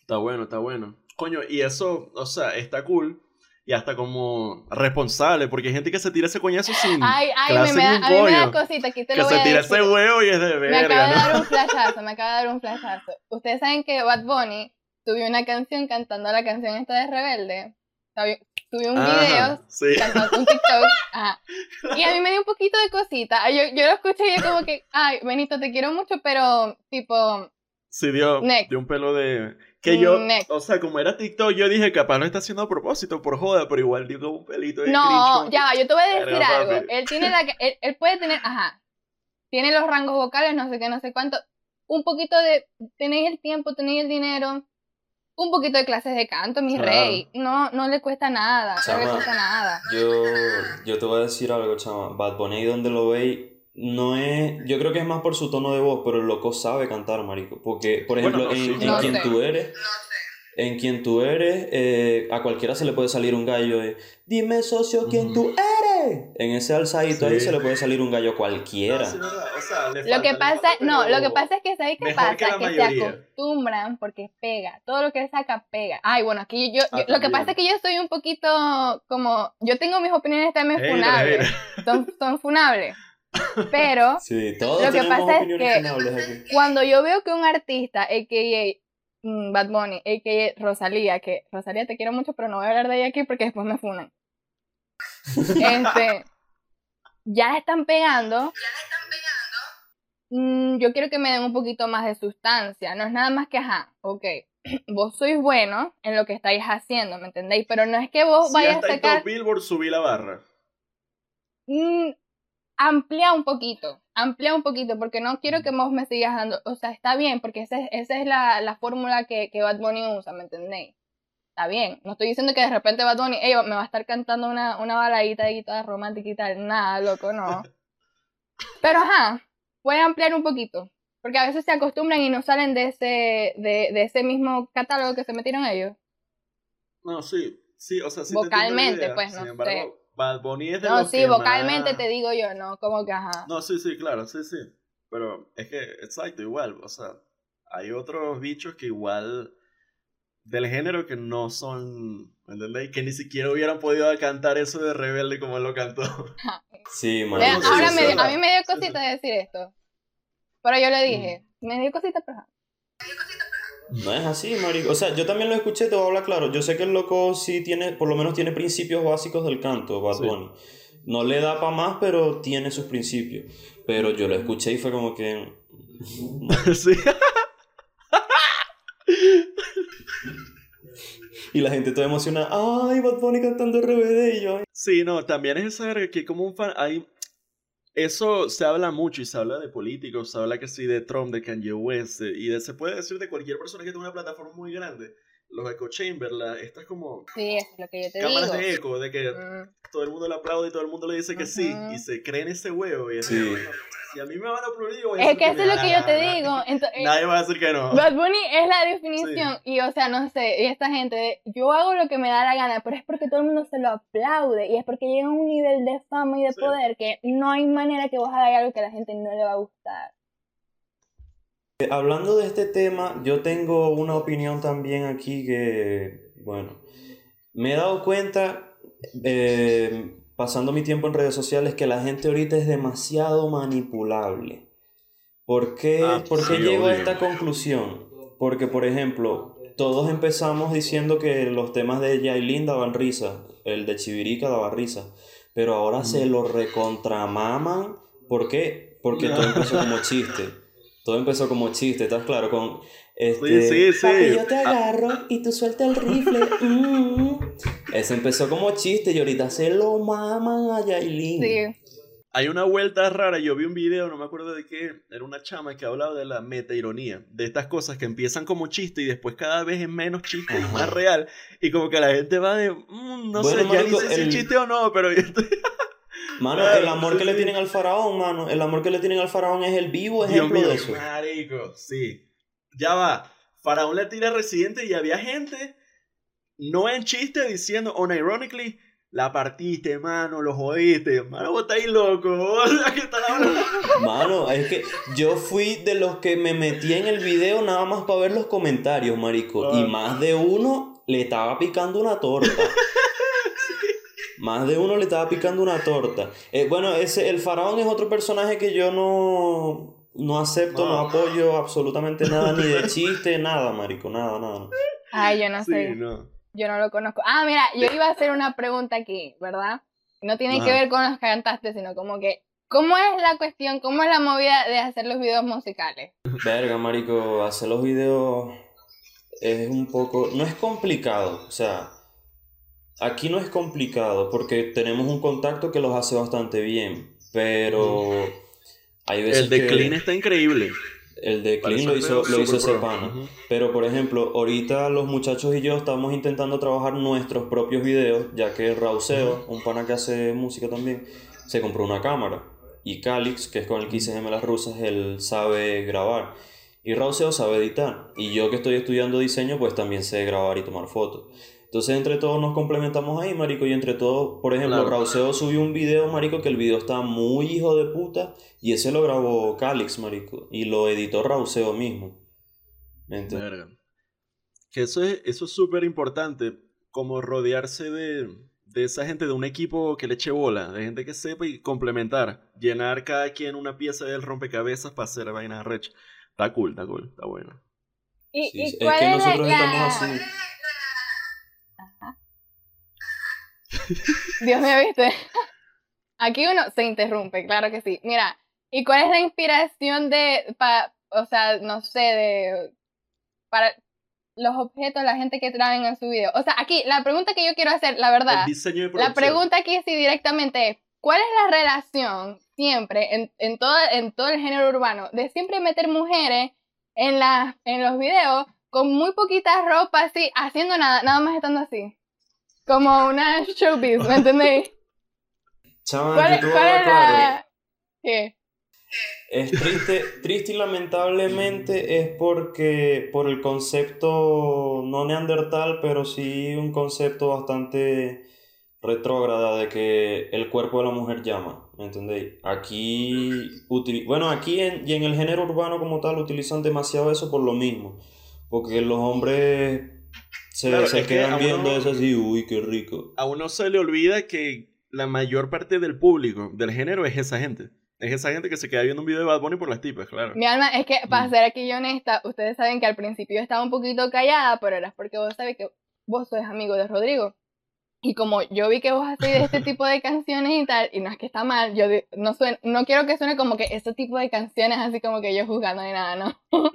A: Está bueno, está bueno. Coño, y eso, o sea, está cool y hasta como responsable, porque hay gente que se tira ese coñazo sin
B: Ay, ay,
A: clase
B: me, me da,
A: ni
B: a mí me da
A: coño.
B: cosita, aquí te
A: que
B: lo voy
A: se
B: a
A: tira
B: decir.
A: ese huevo y es de
B: Me acaba de
A: verga,
B: dar un flashazo, me acaba de dar un flashazo. Ustedes saben que Bad Bunny subió una canción cantando la canción esta de Rebelde. Subió- un
A: Ajá,
B: video
A: sí.
B: cantando un TikTok. Ajá. Y a mí me dio un poquito de cosita. Yo, yo lo escuché y yo como que, ay, Benito, te quiero mucho, pero tipo,
A: Sí, dio, dio un pelo de... Que yo,
B: Next.
A: o sea, como era TikTok, yo dije, capaz no está haciendo a propósito, por joda, pero igual dio como un pelito de cringe,
B: No,
A: como
B: ya va, yo te voy a decir algo.
A: papi.
B: Él tiene la él, él puede tener, ajá. Tiene los rangos vocales, no sé qué, no sé cuánto. Un poquito de tenéis el tiempo, tenéis el dinero. Un poquito de clases de canto, mi
A: Claro.
B: rey. No no le cuesta nada, no le
C: Chama.
B: cuesta nada.
C: Yo, yo te voy a decir algo, chama. Bad Bunny, donde lo veis, no es. Yo creo que es más por su tono de voz, pero el loco sabe cantar, marico. Porque, por
A: Bueno,
C: ejemplo,
A: no, sí,
C: en, en
B: No
C: quien
B: sé.
C: tú eres. En quien tú eres, eh, a cualquiera se le puede salir un gallo de Dime, socio, quién
A: Ujú.
C: tú eres. En ese alzadito ahí se le puede salir un gallo a
A: No,
C: cualquiera.
A: sí, verdad, o sea, le
B: Lo que pasa,
A: falta,
B: no, lo que pasa es que ¿sabéis qué pasa?
A: que
B: se acostumbran porque pega. Todo lo que él saca pega. Ay, bueno, aquí yo, yo-
A: Ah,
B: lo que pasa es que yo estoy un poquito como yo tengo mis opiniones también funables. Son, son funables. Pero
C: Sí, todos
B: Lo que pasa es que- cuando yo veo que un artista, a.k.a. mm, Bad Bunny, a.k.a. Rosalía, que Rosalía te quiero mucho, pero no voy a hablar de ella aquí porque después me funan. Este, ya están pegando. mm, yo quiero que me den un poquito más de sustancia. No es nada más que, ajá, ok, vos sois bueno en lo que estáis haciendo, ¿me entendéis? Pero no es que vos
A: Si
B: vayas a sacar
A: Billboard subí la barra.
B: Mm, amplía un poquito, amplía un poquito, porque no quiero que vos me sigas dando, o sea, está bien, porque esa es, esa es la, la fórmula que, que Bad Bunny usa, ¿me entendéis? Está bien, no estoy diciendo que de repente Bad Bunny, "Ey, me va a estar cantando una, una baladita de guitarra romántica y tal, nada, loco, no. Pero ajá, puede ampliar un poquito, porque a veces se acostumbran y no salen de ese, de, de ese mismo catálogo que se metieron ellos.
A: No, sí, sí, o sea, sí te entiendo la
B: Vocalmente,
A: idea.
B: pues,
A: Sin
B: no
A: embargo,
B: sé.
A: Bad Bunny es de
B: No,
A: los
B: sí,
A: que
B: vocalmente
A: más-
B: te digo yo, no, como que ajá.
A: No, sí, sí, claro, sí, sí. Pero es que, exacto, igual, o sea, hay otros bichos que igual del género que no son, ¿me entendéis? Que ni siquiera hubieran podido cantar eso de Rebelde como él lo cantó.
C: Sí,
B: Vean,
C: marico. sí,
B: ahora me, dio- a mí me dio
A: Sí,
B: cosita
A: sí.
B: decir esto. Pero yo le dije, me dio cosita, pero ajá.
C: No es así, marico. O sea, yo también lo escuché, te voy a hablar claro. Yo sé que el loco sí tiene, por lo menos tiene principios básicos del canto, Bad
A: Sí.
C: Bunny. No le da para más, pero tiene sus principios. Pero yo lo escuché y fue como que...
A: sí.
C: Y la gente toda emocionada, ay, Bad Bunny cantando RBD y yo...
A: Sí, no, también es esa verga que como un fan, hay... Eso se habla mucho y se habla de políticos, se habla que sí de Trump, de Kanye West, de- y de, se puede decir de cualquier persona que tenga una plataforma muy grande. Los echo chambers, la, estas como
B: Sí, es lo que yo te
A: cámaras
B: digo.
A: de eco, de que
B: Mm,
A: todo el mundo le aplaude y todo el mundo le dice que sí, y se cree en ese huevo. Y es
C: Sí.
A: Si a mí me van a aplaudir, yo voy a
B: Es que eso es lo que yo te digo. Entonces,
A: Nadie va a decir que no.
B: Bad Bunny es la definición. Y o sea, no sé, y esta gente, de, yo hago lo que me da la gana, pero es porque todo el mundo se lo aplaude. Y es porque llega a un nivel de fama y de
A: Sí.
B: poder que no hay manera que vos hagas algo que a la gente no le va a gustar.
C: Eh, Hablando de este tema, yo tengo una opinión también aquí que, bueno, me he dado cuenta, eh, pasando mi tiempo en redes sociales, que la gente ahorita es demasiado manipulable. ¿Por qué,
A: Ah,
C: por qué
A: sí,
C: llego a esta conclusión? Porque, por ejemplo, todos empezamos diciendo que los temas de Yailin daban risa, el de Chivirica daba risa, pero ahora se lo recontramaman. ¿Por qué? Porque todo empezó como chiste. Todo empezó como chiste, ¿estás claro? Con este,
A: Sí, sí, sí.
C: "Papi, yo te
A: Ah.
C: agarro y tú sueltas el rifle. mm". Ese empezó como chiste y ahorita se lo maman a Yailin.
B: Sí.
A: Hay una vuelta rara, yo vi un video, no me acuerdo de qué, era una chama que hablaba de la metaironía, de estas cosas que empiezan como chiste y después cada vez es menos chiste y más real, y como que la gente va de, "Mm, no
C: Bueno,
A: sé, ya ni sé si
C: el-
A: es chiste o no, pero.
C: Mano,
A: Claro,
C: el amor
A: sí,
C: que le tienen al faraón, mano. El amor que le tienen al faraón es el vivo
A: Dios
C: ejemplo
A: mío,
C: de eso.
A: marico, sí. Ya va, Faraón le tira a Residente y había gente, no en chiste, diciendo, unironically, la partiste, mano, lo jodiste. Mano, vos estáis loco. ¿Qué hablando?
C: Mano, es que yo fui de los que me metí en el video nada más para ver los comentarios, marico. Y
A: Ah.
C: más de uno le estaba picando una torta. Más de uno le estaba picando una torta. Eh, bueno, ese, el faraón es otro personaje que yo no, no acepto, no.
A: No.
C: apoyo absolutamente nada, ni de chiste, nada, marico, nada, nada.
B: Ay, yo no
A: Sí,
B: sé.
A: no.
B: Yo no lo conozco. Ah, mira, yo iba a hacer una pregunta aquí, ¿verdad? No tiene que ver con los cantantes, sino como que, ¿cómo es la cuestión, cómo es la movida de hacer los videos musicales?
C: Verga, marico, hacer los videos es un poco... No es complicado, o sea, aquí no es complicado porque tenemos un contacto que los hace bastante bien, pero hay veces
A: El de
C: que...
A: Está increíble.
C: El de Clean lo hizo, lo hizo ese pana. Pero por ejemplo, ahorita los muchachos y yo estamos intentando trabajar nuestros propios videos, ya que Rauseo, un pana que hace música también, se compró una cámara. Y Calix, que es con el que hice Gemelas Rusas, él sabe grabar. Y Rauseo sabe editar. Y yo que estoy estudiando diseño, pues también sé grabar y tomar fotos. Entonces entre todos nos complementamos ahí, marico, y entre todos, por ejemplo,
A: Claro.
C: Rauseo subió un video, marico, que el video está muy hijo de puta, y ese lo grabó Calix, marico, y lo editó Rauseo mismo.
A: Verga. Que eso es eso es súper importante, como rodearse de, de esa gente, de un equipo que le eche bola, de gente que sepa y complementar, llenar cada quien una pieza del rompecabezas para hacer vainas rech. Está cool, está cool, está bueno.
B: ¿Y,
C: Sí,
B: y
C: es
B: cuál
C: que
B: es
C: nosotros
B: la-
C: estamos así.
B: Dios mío, ¿viste? Aquí uno se interrumpe, claro que sí. Mira, ¿y cuál es la inspiración de, pa, o sea, no sé, de, para los objetos, la gente que traen en su video? O sea, aquí, la pregunta que yo quiero hacer, la verdad, la pregunta aquí sí directamente es, ¿cuál es la relación siempre en, en, todo, en todo el género urbano de siempre meter mujeres en, la, en los videos con muy poquita ropa así, haciendo nada, nada más estando así? Como una showbiz, ¿me entendéis?
C: Chaval,
B: ¿Cuál, cuál
C: claro.
B: la...? ¿Qué?
C: Es triste, triste y lamentablemente es porque por el concepto no neandertal, pero sí un concepto bastante retrógrada de que el cuerpo de la mujer llama, ¿me entendéis? Aquí, bueno, aquí en, y en el género urbano como tal utilizan demasiado eso por lo mismo, porque los hombres se,
A: Claro,
C: se
A: es que
C: quedan
A: a uno-
C: viendo eso así, uy, qué rico.
A: A uno se le olvida que la mayor parte del público, del género, es esa gente. Es esa gente que se queda viendo un video de Bad Bunny por las tipas, claro.
B: Mi alma, es que para
A: Mm.
B: ser aquí honesta, ustedes saben que al principio estaba un poquito callada, pero era porque vos sabés que vos sois amigo de Rodrigo. Y como yo vi que vos hacéis este tipo de canciones y tal, y no es que está mal, yo no, suen- no quiero que suene como que ese tipo de canciones así como que yo juzgando ni nada, ¿no?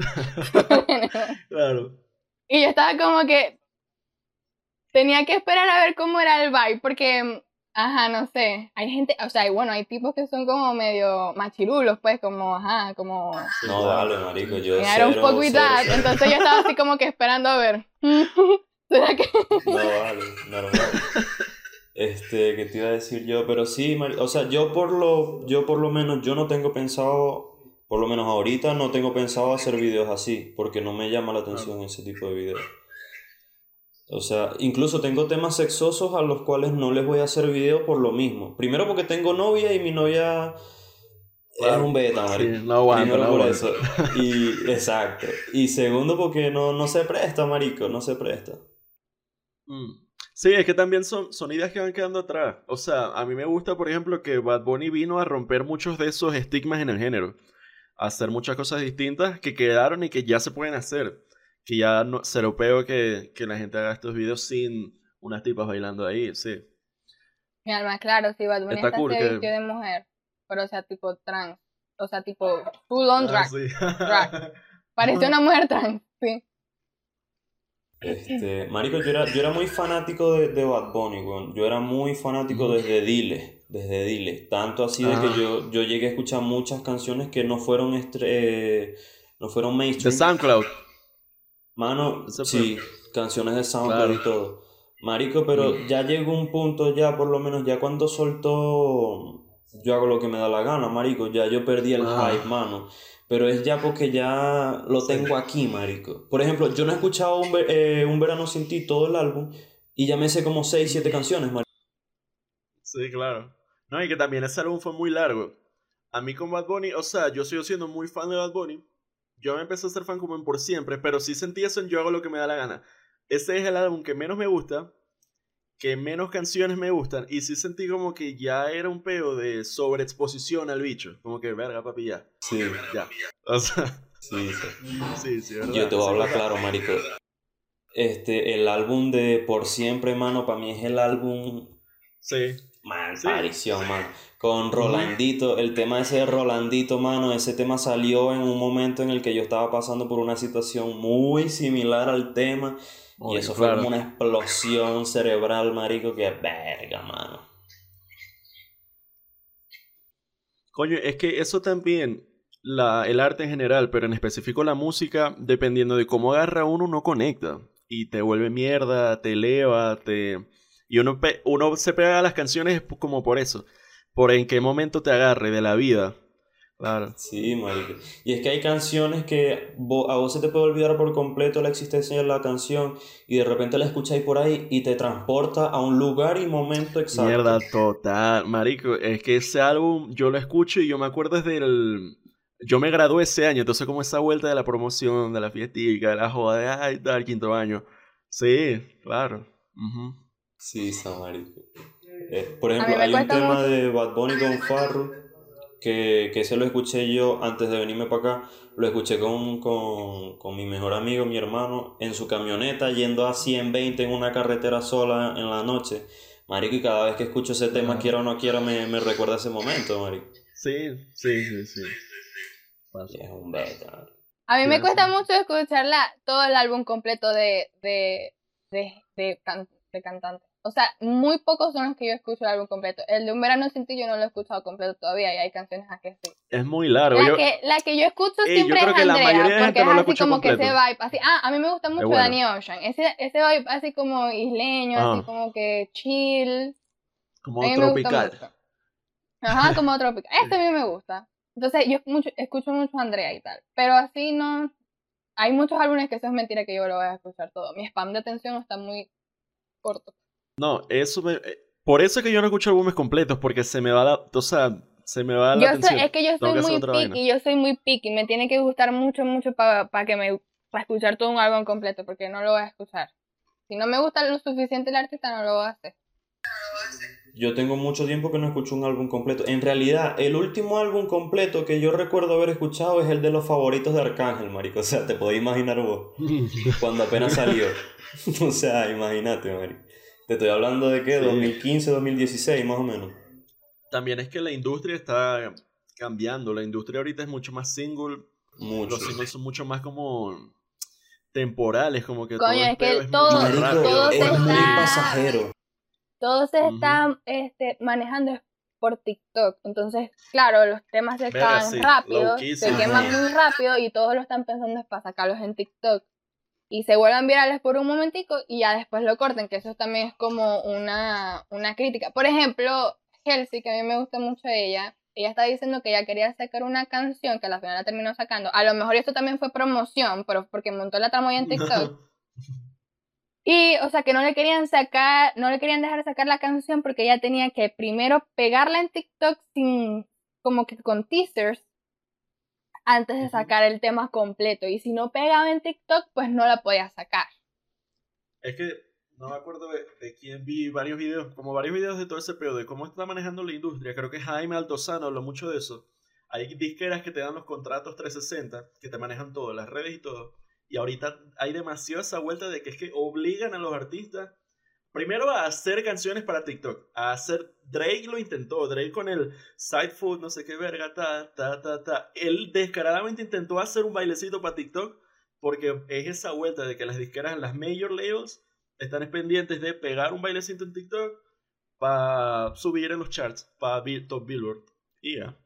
A: Claro.
B: Y yo estaba como que tenía que esperar a ver cómo era el vibe, porque, ajá, no sé, hay gente, o sea, y bueno, hay tipos que son como medio machirulos, pues, como, ajá, como...
C: No, dale, marico, yo
B: with
C: cero,
B: that.
C: cero.
B: Entonces yo estaba así como que esperando a ver. ¿Será que?
C: No, vale, normal. Este, ¿qué te iba a decir yo? Pero sí, o sea, yo por lo, yo por lo menos, yo no tengo pensado, por lo menos ahorita no tengo pensado hacer videos así, porque no me llama la atención ese tipo de videos. O sea, incluso tengo temas sexosos a los cuales no les voy a hacer video por lo mismo. Primero porque tengo novia y mi novia es un beta,
A: Sí,
C: marico.
A: no aguanta,
C: Primero
A: no
C: por eso. Y, exacto. Y segundo porque no, no se presta, marico, no se presta.
A: Mm. Sí, es que también son, son ideas que van quedando atrás. O sea, a mí me gusta, por ejemplo, que Bad Bunny vino a romper muchos de esos estigmas en el género. A hacer muchas cosas distintas que quedaron y que ya se pueden hacer. Que ya no, se lo pego que, que la gente haga estos videos sin unas tipas bailando ahí, sí.
B: Mi alma, claro, sí, Bad Bunny
A: Está
B: hasta
A: cool
B: se
A: que-
B: vistió de mujer. Pero o sea, tipo trans. O sea, tipo full on
A: Ah,
B: drag.
A: sí.
B: Drag. Parecía una mujer trans, sí.
C: Este, marico, yo era, yo era muy fanático de, de Bad Bunny, weón. Yo era muy fanático desde Dile, desde Dile. Tanto así de
A: Ah.
C: que yo, yo llegué a escuchar muchas canciones que no fueron, estre- eh, no fueron
A: De
C: mainstream.
A: SoundCloud.
C: Mano, sí, canciones de SoundCloud
A: Claro.
C: y todo. Marico, pero
A: Mm.
C: ya llegó un punto ya, por lo menos, ya cuando soltó Yo hago lo que me da la gana, marico. Ya yo perdí el
A: Ah.
C: hype, mano. Pero es ya porque ya lo tengo aquí, marico. Por ejemplo, yo no he escuchado un, eh, un verano sin ti todo el álbum y ya me sé como 6, 7 canciones, marico.
A: Sí, claro. No, y que también ese álbum fue muy largo. A mí con Bad Bunny, o sea, yo sigo siendo muy fan de Bad Bunny. Yo me empecé a ser fan como en por siempre, pero sí sentí eso en Yo hago lo que me da la gana. Ese es el álbum que menos me gusta, que menos canciones me gustan, y sí sentí como que ya era un peo de sobreexposición al bicho. Como que, verga, papi, ya.
C: Sí,
A: ya. O sea,
C: sí,
A: sí, sí, verdad.
C: Yo te voy a hablar
A: verdad.
C: claro, marico. Este, el álbum de Por Siempre, mano, para mí es el álbum
A: Sí.
C: Man,
A: Sí.
C: aparición, man. Con Rolandito, el tema ese de Rolandito, mano, ese tema salió en un momento en el que yo estaba pasando por una situación muy similar al tema. Y eso fue como una explosión cerebral, marico, que verga, mano.
A: Coño, es que eso también, la, el arte en general, pero en específico la música, dependiendo de cómo agarra uno, no conecta. Y te vuelve mierda, te eleva, te... Y uno, pe- uno se pega a las canciones como por eso. Por en qué momento te agarre de la vida. Claro.
C: Sí, marico. Y es que hay canciones que vo- a vos se te puede olvidar por completo la existencia de la canción y de repente la escucháis por ahí y te transporta a un lugar y momento exacto.
A: Mierda total. Marico, es que ese álbum yo lo escucho y yo me acuerdo desde el... Yo me gradué ese año, entonces como esa vuelta de la promoción, de la fiestica, de la joda de ay, tal, quinto año. Sí, claro. Ujú.
C: Sí, sa, marico. Eh, por ejemplo, hay un tema
B: mucho.
C: de Bad Bunny con Farru que, que ese lo escuché yo antes de venirme para acá. Lo escuché con, con, con mi mejor amigo, mi hermano, en su camioneta yendo a 120 en una carretera sola en la noche. Marico, y cada vez que escucho ese tema, quiera o no quiera, me, me recuerda ese momento, marico.
A: Sí, sí, sí, sí.
C: Es un beta.
B: A mí me cuesta
A: sí.
B: mucho escuchar la- todo el álbum completo de, de, de, de, can- de cantante. O sea, muy pocos son los que yo escucho el álbum completo. El de Un Verano Sin Ti yo no lo he escuchado completo todavía y hay canciones a que sí.
A: Es muy largo.
B: La,
A: Yo,
B: que, la que yo escucho
A: Ey, yo
B: siempre
A: creo
B: es
A: que la
B: Andrea,
A: mayoría de
B: porque
A: gente
B: es
A: no
B: así como que ese vibe, así, ah, a mí me gusta mucho
A: bueno.
B: Danny Ocean, ese, ese vibe así como isleño,
A: Ah.
B: así como que chill,
A: como
B: a mí me gusta
A: tropical.
B: mucho. Ajá, como tropical, este a mí me gusta. Entonces yo mucho, escucho mucho a Andrea y tal, pero así no, hay muchos álbumes que eso es mentira que yo lo voy a escuchar todo, mi spam de atención está muy corto.
A: No, eso me... eh, Por eso es que yo no escucho álbumes completos, porque se me va la... O sea, se me va la
B: Yo
A: atención.
B: soy, es que yo soy muy picky, yo soy muy picky, me tiene que gustar mucho, mucho para que me para escuchar todo un álbum completo, porque no lo voy a escuchar. Si no me gusta lo suficiente el artista, no lo voy a hacer.
C: Yo tengo mucho tiempo que no escucho un álbum completo. En realidad, el último álbum completo que yo recuerdo haber escuchado es el de los favoritos de Arcángel, marico. O sea, te podés imaginar vos. Cuando apenas salió. o sea, imagínate, marico. Te estoy hablando de qué,
A: Sí.
C: 2015, 2016, más o menos.
A: También es que la industria está cambiando. La industria ahorita es mucho más single.
C: Mucho.
A: Los singles son mucho más como temporales, como que
B: Coño,
A: todo
B: es que
A: es
B: todo-
A: rápido.
B: todo se
C: es muy
B: está-
C: pasajero.
B: Todo se está este, manejando por TikTok. Entonces, claro, los temas se acaban
A: sí,
B: rápido, se queman muy rápido y todos lo están pensando es para sacarlos en TikTok. Y se vuelvan virales por un momentico y ya después lo corten, que eso también es como una, una crítica. Por ejemplo, Halsey, que a mí me gusta mucho ella, ella está diciendo que ella quería sacar una canción que a la final la terminó sacando. A lo mejor esto también fue promoción, pero porque montó la tramoya en TikTok. Y, o sea, que no le querían sacar, no le querían dejar sacar la canción porque ella tenía que primero pegarla en TikTok sin, como que con teasers, antes de sacar el tema completo. Y si no pegaba en TikTok, pues no la podía sacar.
A: Es que no me acuerdo de, de quién vi varios videos, como varios videos de todo ese pedo, de cómo está manejando la industria. Creo que Jaime Altozano habló mucho de eso. Hay disqueras que te dan los contratos 360, que te manejan todo, las redes y todo. Y ahorita hay demasiada esa vuelta de que es que obligan a los artistas, primero a hacer canciones para TikTok, a hacer, Drake lo intentó, Drake con el Side Food, no sé qué verga, ta, ta, ta, ta. Él descaradamente intentó hacer un bailecito para TikTok, porque es esa vuelta de que las disqueras, las major labels, están pendientes de pegar un bailecito en TikTok para subir en los charts, para Top Billboard. Y ya.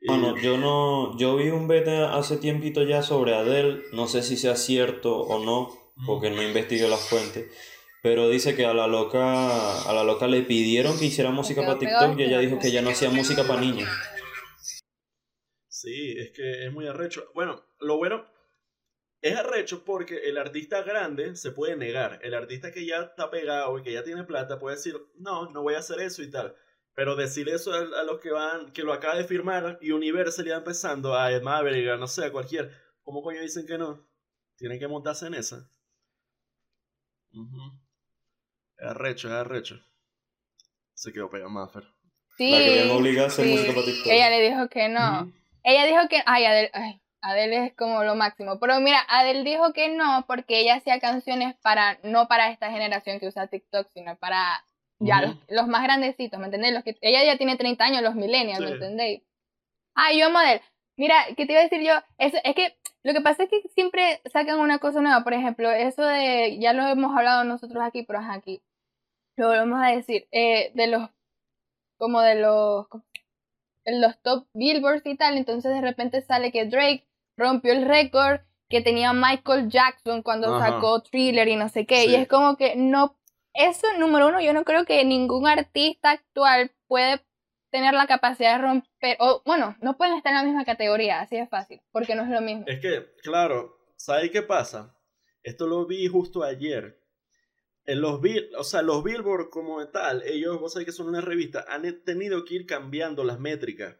A: Y-
C: Bueno, yo no, yo vi un beta hace tiempito ya sobre Adele, no sé si sea cierto o no, porque no investigué las fuentes, pero dice que a la loca, a la loca le pidieron que hiciera música para TikTok y ella dijo que ya no hacía música para niños.
A: Sí, es que es muy arrecho. Bueno, lo bueno es arrecho porque el artista grande se puede negar. El artista que ya está pegado y que ya tiene plata puede decir, no, no voy a hacer eso y tal. Pero decir eso a, a los que van, que lo acaba de firmar y Universal ya empezando, a Maverick, a no sé, a cualquier. ¿Cómo coño dicen que no? Tienen que montarse en esa. Ujú. Es arrecho, es arrecho. Se quedó pegado Maffer.
B: Sí,
C: La querían obligar a hacer
B: sí.
C: música para TikTok.
B: Ella le dijo que no. Ella dijo que, ay, Adele, ay, Adele es como lo máximo. Pero mira, Adele dijo que no porque ella hacía canciones para, no para esta generación que usa TikTok, sino para ya los, los más grandecitos, ¿me entendéis? Los que, ella ya tiene 30 años, los millennials, ¿me entendéis? Ah, yo Adele. Mira, ¿qué te iba a decir yo? Es, es que lo que pasa es que siempre sacan una cosa nueva. Por ejemplo, eso de, ya lo hemos hablado nosotros aquí, pero ajá, aquí. Lo volvemos a decir, eh, de los, como de los, en los top billboards y tal, entonces de repente sale que Drake rompió el récord que tenía Michael Jackson cuando
A: Ajá.
B: sacó Thriller y no sé qué,
A: Sí.
B: y es como que no, eso número uno, yo no creo que ningún artista actual puede tener la capacidad de romper, o bueno, no pueden estar en la misma categoría, así de fácil, porque no es lo mismo.
A: Es que, claro, ¿sabes qué pasa? Esto lo vi justo ayer. En los bill, o sea, los Billboard como tal, ellos, vos sabés que son una revista, han tenido que ir cambiando las métricas.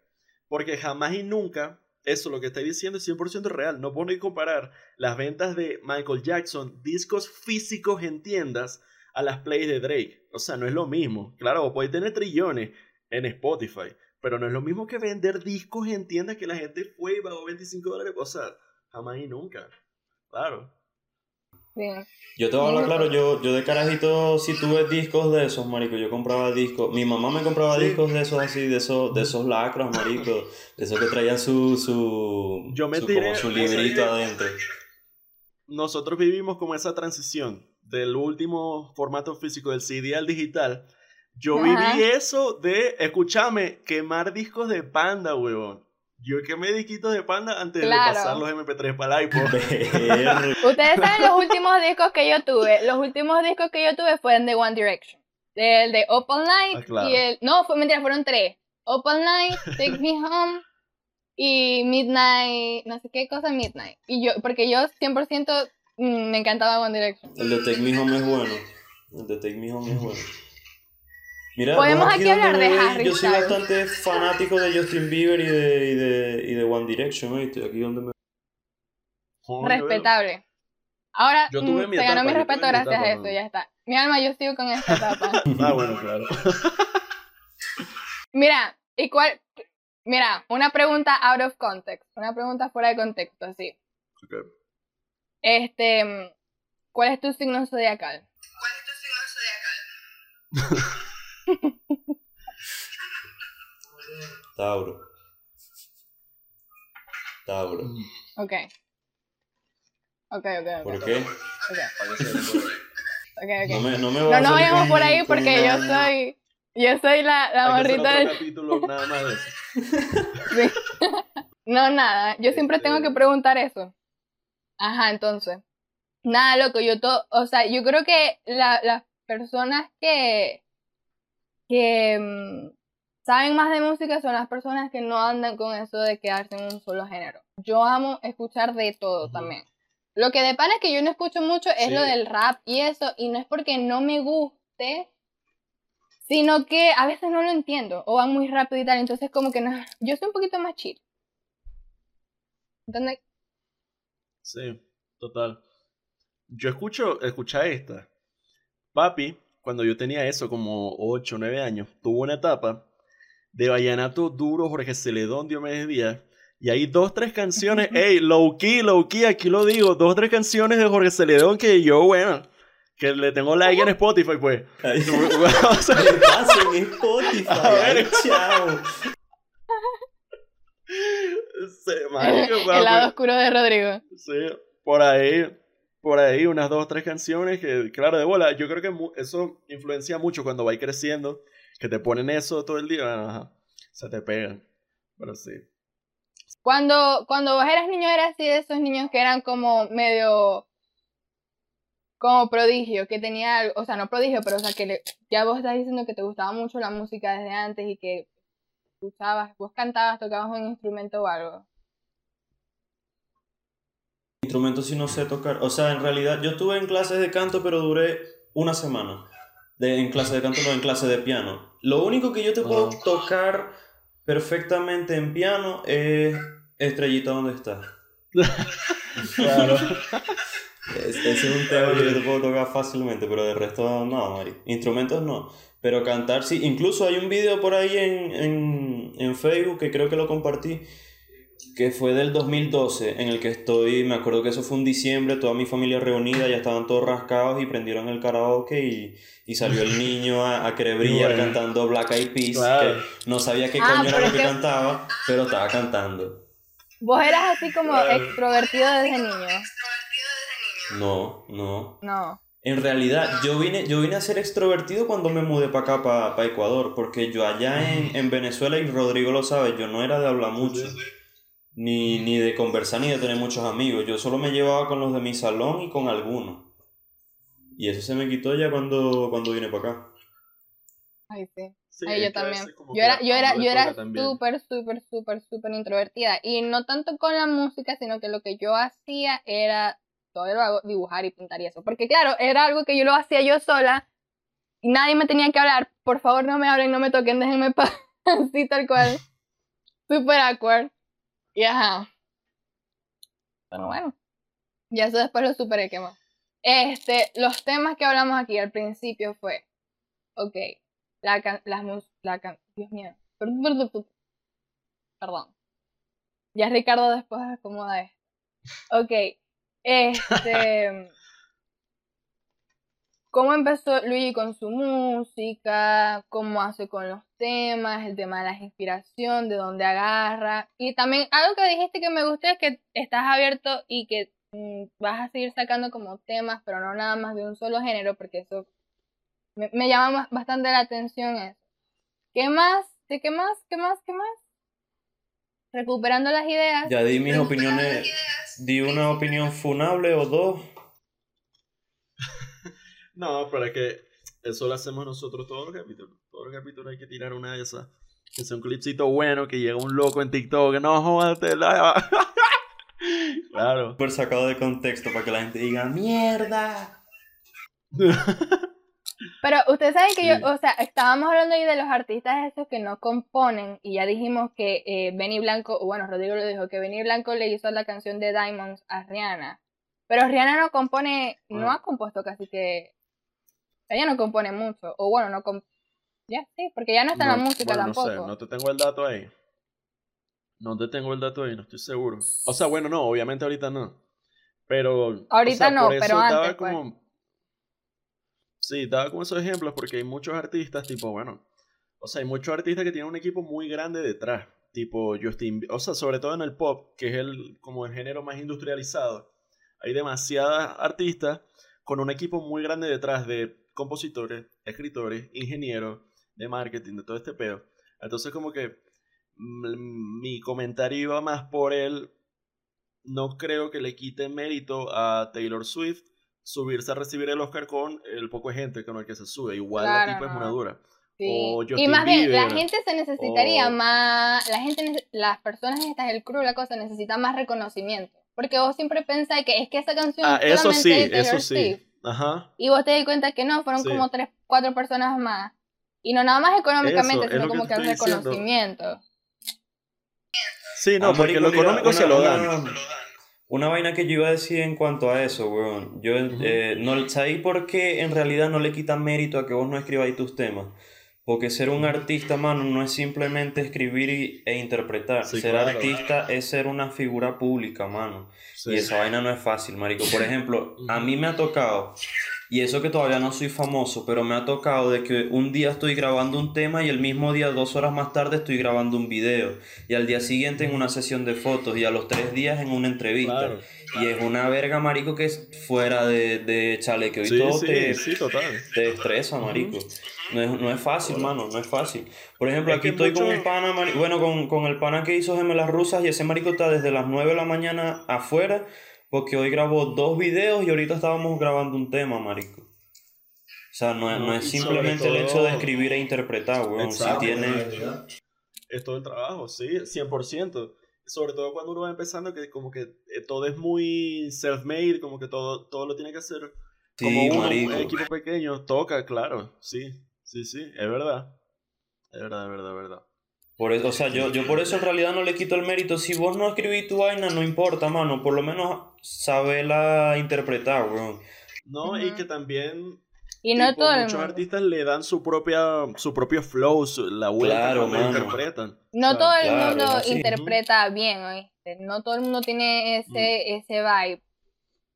A: Porque jamás y nunca, eso lo que estoy diciendo es 100% real. No puedo ni comparar las ventas de Michael Jackson, discos físicos en tiendas, a las plays de Drake. O sea, no es lo mismo. Claro, vos podés tener trillones en Spotify, pero no es lo mismo que vender discos en tiendas que la gente fue y pagó 25 dólares. O sea, jamás y nunca. Claro.
C: Yo te voy a hablar claro, yo, yo de carajito sí tuve discos de esos, marico. Yo compraba discos. Mi mamá me compraba
A: Sí.
C: discos de esos así, de esos, de esos lacros, marico. De esos que traían su, su,
A: Yo me
C: su,
A: tiré-
C: como su librito adentro.
A: Nosotros vivimos como esa transición del último formato físico del CD al digital. Yo
B: Ajá.
A: viví eso de, escúchame, quemar discos de panda, huevón. Yo quemé disquitos de panda antes
B: Claro.
A: de pasar los MP3 para el iPod.
B: Ustedes saben los últimos discos que yo tuve. Los últimos discos que yo tuve fueron de One Direction. El de Opal Night
A: Ah, claro.
B: y el... No, fue mentira, fueron tres. Opal Night, Take Me Home y Midnight... No sé qué cosa Midnight. Y yo, porque yo 100% mm, me encantaba One Direction.
C: El de Take Me Home es bueno. El de Take Me Home es bueno. Mira,
B: Podemos aquí hablar de Harry
C: Yo soy bastante fanático de Justin Bieber y de, y de, y de One Direction, ¿oíste? Aquí donde me...
B: Respetable. Ahora
A: Yo tuve
B: mm,
A: mi
B: se ganó
A: etapa,
B: mi respeto
A: mi
B: gracias
A: etapa,
B: a eso,
A: ¿no?
B: ya está. Mi alma, yo sigo con esta etapa.
A: Ah, bueno, claro.
B: Mira, ¿y cuál? Mira, una pregunta out of context, una pregunta fuera de contexto, así.
A: Ok.
B: Este, mm, ¿cuál es tu signo zodiacal?
C: Tauro. Tauro.
B: Ok. Ok, ok, ok.
C: ¿Por qué?
B: ok, ok, ok.
C: No me, no me
B: No
C: salir
B: vayamos por ahí porque yo soy, yo soy la, la del...
A: capítulo nada más de eso.
B: Sí. No, nada, yo siempre tengo
A: Este-
B: que preguntar eso. Ajá, entonces. Nada, loco, yo todo, o sea, yo creo que la- las personas que, que mm, saben más de música son las personas que no andan con eso de quedarse en un solo género. Yo amo escuchar de todo también. Lo que de pana es que yo no escucho mucho es lo del rap y eso, y no es porque no me guste, sino que a veces no lo entiendo, o van muy rápido y tal, entonces como que no, yo soy un poquito más chill. ¿Entendés?
A: Sí, total. Yo escucho, escucha esta. Papi, cuando yo tenía eso, como 8 o 9 años, tuvo una etapa de vallenato duro Jorge Celedón, Diomedes Díaz. Y hay dos, tres canciones, ey, low key, low key, aquí lo digo, dos, tres canciones de Jorge Celedón que yo, bueno, que le tengo like en Spotify, pues.
C: Ay,
A: O sea,
C: ¿Qué pasa en Spotify?
A: A ver.
C: Ay, chao.
A: se- marico,
B: El lado oscuro de Rodrigo.
A: Sí, por ahí, por ahí unas dos, tres canciones que, claro, de bola, yo creo que eso influencia mucho cuando vais creciendo, que te ponen eso todo el día, ajá, se te pegan, pero sí.
B: Cuando, cuando vos eras niño, eras así de esos niños que eran como medio. como prodigio, que tenía o sea, no prodigio, pero o sea, que le- ya vos estás diciendo que te gustaba mucho la música desde antes y que escuchabas, vos cantabas, tocabas un instrumento o algo.
C: Instrumentos sí no sé tocar. O sea, en realidad yo estuve en clases de canto, pero duré una semana. De, en clase de canto, no en clase de piano. Lo único que yo te puedo tocar perfectamente en piano es Estrellita donde está.
A: Claro.
C: Es- Ese es un tema que yo te puedo tocar fácilmente, pero de resto no, Mari. Instrumentos no. Pero cantar sí. Incluso hay un video por ahí en, en, en Facebook que creo que lo compartí, que fue del 2012, en el que estoy, me acuerdo que eso fue un diciembre, toda mi familia reunida, ya estaban todos rascados y prendieron el karaoke y, y salió el niño a, a querer brillar
A: Bueno.
C: cantando Black Eyed Peas,
A: Claro.
C: que no sabía qué
B: Ah,
C: coño era lo que cantaba, pero estaba cantando.
B: Vos eras así como
A: Claro.
B: extrovertido desde niño.
C: No, no.
B: No.
C: En realidad, yo vine, yo vine a ser extrovertido cuando me mudé para acá, para Ecuador, porque yo allá en, en Venezuela, y Rodrigo lo sabe, yo no era de hablar mucho, ni, ni de conversar, ni de tener muchos amigos. Yo solo me llevaba con los de mi salón y con algunos. Y eso se me quitó ya cuando, cuando vine para acá.
B: Ay, sí.
A: Sí,
B: Ay, yo también. Yo era, yo era, yo era súper, súper, súper, súper introvertida. Y no tanto con la música, sino que lo que yo hacía era, todavía lo hago, dibujar y pintar y eso. Porque claro, era algo que yo lo hacía yo sola y nadie me tenía que hablar. Por favor, no me hablen, no me toquen, déjenme en paz. Así tal cual. Súper awkward. Y ajá. Pero bueno. Ya eso después lo superé, ¿qué más? Este, los temas que hablamos aquí al principio fue, ok, la can las mus la can Dios mío, perdón. Ya Ricardo después acomoda esto. Ok, este, cómo empezó Luigi con su música, cómo hace con los temas, el tema de la inspiración, de dónde agarra. Y también algo que dijiste que me gustó es que estás abierto y que mm, vas a seguir sacando como temas, pero no nada más de un solo género, porque eso me, me llama bastante la atención eso. ¿Qué más? ¿De qué más? ¿Qué más? ¿Qué más? Recuperando las ideas.
C: Ya di mis opiniones, di una opinión funable o dos.
A: No, pero es que eso lo hacemos nosotros todos los capítulos. Todos los capítulos hay que tirar una de esas. Que sea un clipcito bueno, que llega un loco en TikTok, que no jódate la... claro.
C: Súper sacado de contexto para que la gente diga, ¡mierda!
B: Pero ustedes saben que
A: Sí.
B: yo, o sea, estábamos hablando ahí de los artistas esos que no componen y ya dijimos que eh, Benny Blanco, o bueno, Rodrigo lo dijo, que Benny Blanco le hizo la canción de Diamonds a Rihanna. Pero Rihanna no compone, no ha compuesto casi que... Ella no compone mucho, o bueno, no comp... Ya, sí, porque ya no está en la música
A: bueno,
B: tampoco.
A: No sé, no te tengo el dato ahí. No te tengo el dato ahí, no estoy seguro. O sea, bueno, no, obviamente ahorita no. Pero.
B: Ahorita
A: o sea,
B: no,
A: por eso
B: pero
A: daba
B: antes, pues.
A: como. Sí, daba como esos ejemplos porque hay muchos artistas, tipo, bueno. O sea, hay muchos artistas que tienen un equipo muy grande detrás. Tipo Justin. O sea, sobre todo en el pop, que es el, como el género más industrializado. Hay demasiadas artistas con un equipo muy grande detrás de compositores, escritores, ingenieros, de marketing, de todo este pedo. Entonces como que mi comentario iba más por él. No creo que le quite mérito a Taylor Swift subirse a recibir el Oscar con el poco de gente con el que se sube. Igual
B: Claro,
A: la tipa es
B: no.
A: una dura.
B: Sí.
A: o
B: y más bien, la gente se necesitaría
A: o-
B: más, la gente, las personas estas, el crew, la cosa, necesitan más reconocimiento. Porque vos siempre pensáis que es que esa canción
A: Ah,
B: es
A: eso
B: solamente
A: sí,
B: de Taylor
A: eso
B: Swift.
A: Ajá.
B: Y vos te das cuenta que no, fueron
A: Sí.
B: como tres, cuatro personas más. Y no nada más económicamente,
A: Eso,
B: sino
A: que
B: como que el
A: diciendo.
B: reconocimiento.
A: Sí, no,
C: Ah,
A: porque lo económico se lo dan.
C: Una, una vaina que yo iba a decir en cuanto a eso, weón. Yo, eh, no, ¿sabéis por qué en realidad no le quita mérito a que vos no escribáis tus temas? Porque ser un artista, mano, no es simplemente escribir y- e interpretar.
A: Sí,
C: ser
A: claro.
C: artista es ser una figura pública, mano.
A: Sí.
C: Y esa vaina no es fácil, marico. Por ejemplo, a mí me ha tocado, y eso que todavía no soy famoso, pero me ha tocado de que un día estoy grabando un tema y el mismo día, dos horas más tarde, estoy grabando un video. Y al día siguiente en una sesión de fotos y a los tres días en una entrevista.
A: Claro.
C: Y es una verga, marico, que es fuera de, de chalequeo y todo te,
A: sí, total.
C: te estresa, marico. No es, no es fácil, mano, no es fácil. Por ejemplo,
A: Es
C: aquí estoy con un pana, bueno, con, con el pana que hizo Gemelas Rusas y ese marico está desde las 9 de la mañana afuera porque hoy grabó dos videos y ahorita estábamos grabando un tema, marico. O sea, no, es- no es simplemente el hecho de escribir e interpretar, weón. Si tiene...
A: Es todo el trabajo, sí, 100%. Sobre todo cuando uno va empezando, que como que eh, todo es muy self-made, como que todo, todo lo tiene que hacer como
C: Sí,
A: uno,
C: marico.
A: un equipo pequeño, toca, claro, sí, sí, sí, es verdad. Es verdad, es verdad, es verdad.
C: Por eso, o sea, yo, yo por eso en realidad no le quito el mérito. Si vos no escribís tu vaina, no importa, mano. Por lo menos sabela interpretar, weón.
A: No, y que también
B: Y no
A: tipo,
B: todo el
A: muchos
B: mundo.
A: artistas le dan su propia su propio flow, su- la vuelta
C: Claro,
A: como interpretan.
B: No
A: O sea,
B: todo el
C: claro,
B: mundo
C: así.
B: interpreta bien, ¿oíste? No todo el mundo tiene ese,
A: Mm.
B: ese vibe.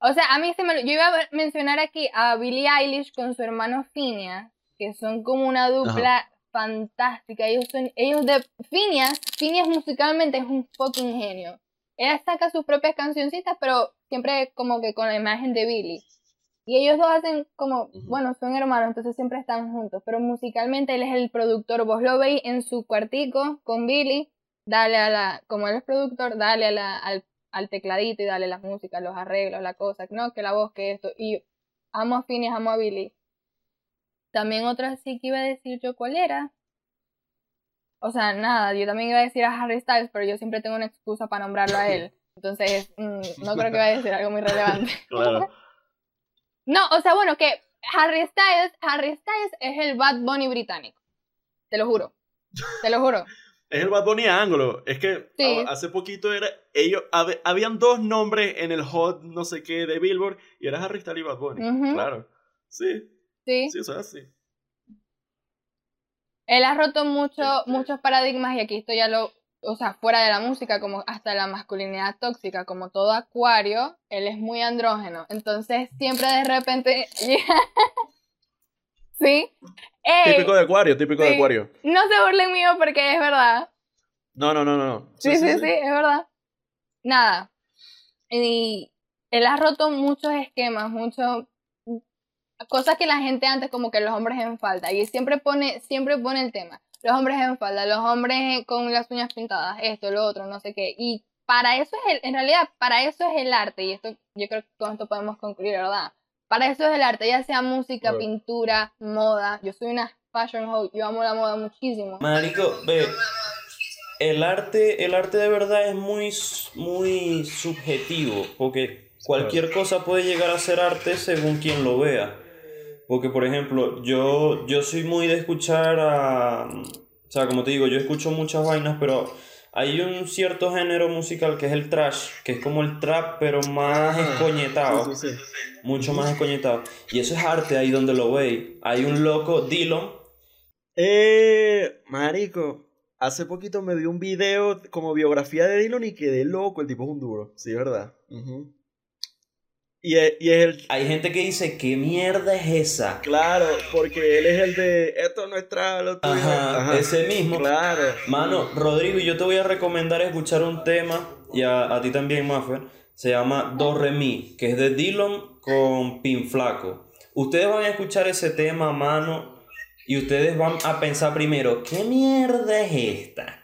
B: O sea, a mí se me... lo- Yo iba a mencionar aquí a Billie Eilish con su hermano Phineas, que son como una dupla fantástica. Ellos son... Ellos de... Phineas, Phineas musicalmente es un fucking genio. Ella saca sus propias cancioncitas, pero siempre como que con la imagen de Billie. Y ellos dos hacen como, bueno, son hermanos, entonces siempre están juntos, pero musicalmente él es el productor, vos lo veis en su cuartico con Billy, dale a la, como él es productor, dale a la, al, al tecladito y dale las músicas, los arreglos, la cosa, no, que la voz, que esto, y amo a Phineas, amo a Billy. También otra sí que iba a decir yo cuál era. O sea, nada, yo también iba a decir a Harry Styles, pero yo siempre tengo una excusa para nombrarlo a él. Entonces, mm, no creo que vaya a decir algo muy relevante.
A: Claro.
B: No, o sea, bueno, que Harry Styles, Harry Styles es el Bad Bunny británico. Te lo juro. Te lo juro.
A: Es el Bad Bunny anglo. Es que
B: Sí.
A: a- hace poquito era. Ellos. hab- habían dos nombres en el hot no sé qué de Billboard y era Harry Styles y Bad Bunny. Claro. Sí,
B: Sí.
A: sí, eso es así.
B: Él ha roto mucho,
A: Este.
B: muchos paradigmas y aquí esto ya lo, o sea, fuera de la música, como hasta la masculinidad tóxica, como todo acuario, él es muy andrógeno. Entonces siempre de repente... ¿Sí? Ey,
A: Típico de Acuario, típico de
B: sí.
A: Acuario.
B: no se burlen mío porque es verdad.
A: No, no, no, no, no.
B: Sí, sí, sí, es verdad. Nada. Y él ha roto muchos esquemas, muchos cosas que la gente antes como que los hombres en falta y siempre pone siempre pone el tema. Los hombres en falda, los hombres con las uñas pintadas, esto, lo otro, no sé qué. Y para eso es el, en realidad para eso es el arte y esto yo creo que con esto podemos concluir, ¿verdad? Para eso es el arte, ya sea música, pintura, moda. Yo soy una fashion hoe, yo amo la moda muchísimo.
C: Marico, ve, el arte, el arte de verdad es muy, muy subjetivo, porque cualquier cosa puede llegar a ser arte según quien lo vea. Porque, por ejemplo, yo, yo soy muy de escuchar a... O sea, como te digo, yo escucho muchas vainas, pero hay un cierto género musical que es el trash, que es como el trap, pero más escoñetado
A: Sí, sí, sí.
C: mucho más escoñetado. Y eso es arte ahí donde lo veis. Hay un loco, Dillon.
A: Eh, marico, hace poquito me vi un video como biografía de Dylan y quedé loco, el tipo es un duro, sí, ¿verdad? Y, es, y es el,
C: Hay gente que dice, ¿qué mierda es esa?
A: claro, porque él es el de, esto no es trap, lo tuyo.
C: Ajá,
A: Ajá.
C: ese mismo.
A: Claro.
C: Mano, Rodrigo, yo te voy a recomendar escuchar un tema, y a, a ti también, Maffer, se llama Do Re Mi, que es de Dillon con Pin Flaco. Ustedes van a escuchar ese tema, mano, y ustedes van a pensar primero, ¿qué mierda es esta?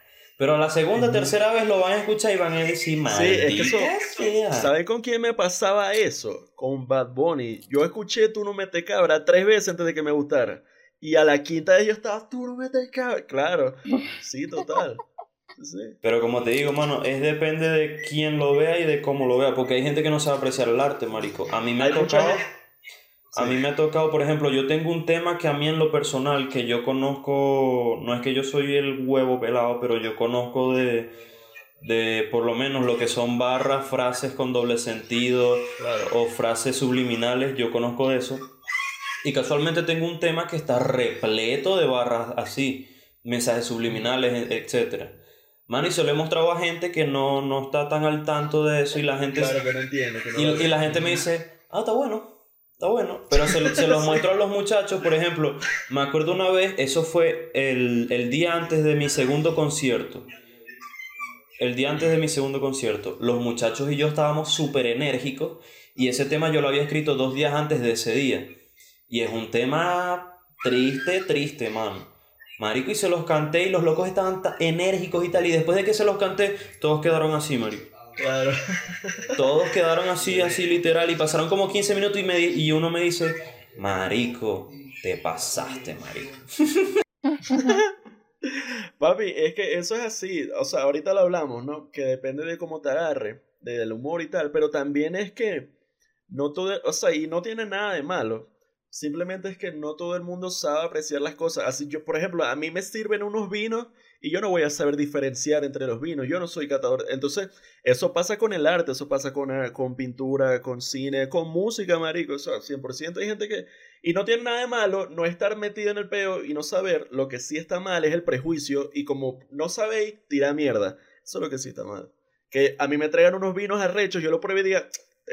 C: Pero la segunda, tercera vez lo van a escuchar y van a decir,
A: Sí, es que eso. ¿sabes con quién me pasaba eso? Con Bad Bunny. Yo escuché Tú no metes cabra tres veces antes de que me gustara. Y a la quinta vez yo estaba, Tú no metes cabra. Claro. Sí, total. Sí.
C: Pero como te digo, mano, es depende de quién lo vea y de cómo lo vea, porque hay gente que no sabe apreciar el arte, marico. A mí me ha
A: Hay mucha
C: tocado, a mí me ha tocado, por ejemplo, yo tengo un tema que a mí en lo personal, que yo conozco, no es que yo soy el huevo pelado, pero yo conozco de, de por lo menos lo que son barras, frases con doble sentido
A: Claro.
C: o frases subliminales, yo conozco de eso. Y casualmente tengo un tema que está repleto de barras así, mensajes subliminales, etc. Mano, y se lo he mostrado a gente que no, no está tan al tanto de eso y la gente,
A: Claro que no entiende. que no
C: y,
A: lo-
C: y la gente me dice, ah, está bueno, está bueno. Pero se, se los muestro a los muchachos, por ejemplo, me acuerdo una vez, eso fue el, el día antes de mi segundo concierto. El día antes de mi segundo concierto, los muchachos y yo estábamos súper enérgicos y ese tema yo lo había escrito dos días antes de ese día. Y es un tema triste, triste, mano. Marico, y se los canté y los locos estaban ta- enérgicos y tal. Y después de que se los canté, todos quedaron así, marico.
A: Claro.
C: Todos quedaron así, así literal. Y pasaron como 15 minutos y, me di- y uno me dice, Marico, te pasaste, marico.
A: Papi, es que eso es así. O sea, ahorita lo hablamos, ¿no? Que depende de cómo te agarre, del humor y tal. Pero también es que no todo, o sea, y no tiene nada de malo. Simplemente es que no todo el mundo sabe apreciar las cosas. Así yo, por ejemplo, a mí me sirven unos vinos y yo no voy a saber diferenciar entre los vinos. Yo no soy catador. Entonces, eso pasa con el arte, eso pasa con, eh, con pintura, con cine, con música, marico. O sea, 100% hay gente que... Y no tiene nada de malo no estar metido en el peo y no saber. Lo que sí está mal es el prejuicio y como no sabéis, tira mierda. Eso es lo que sí está mal. Que a mí me traigan unos vinos arrechos, yo lo pruebe y diga,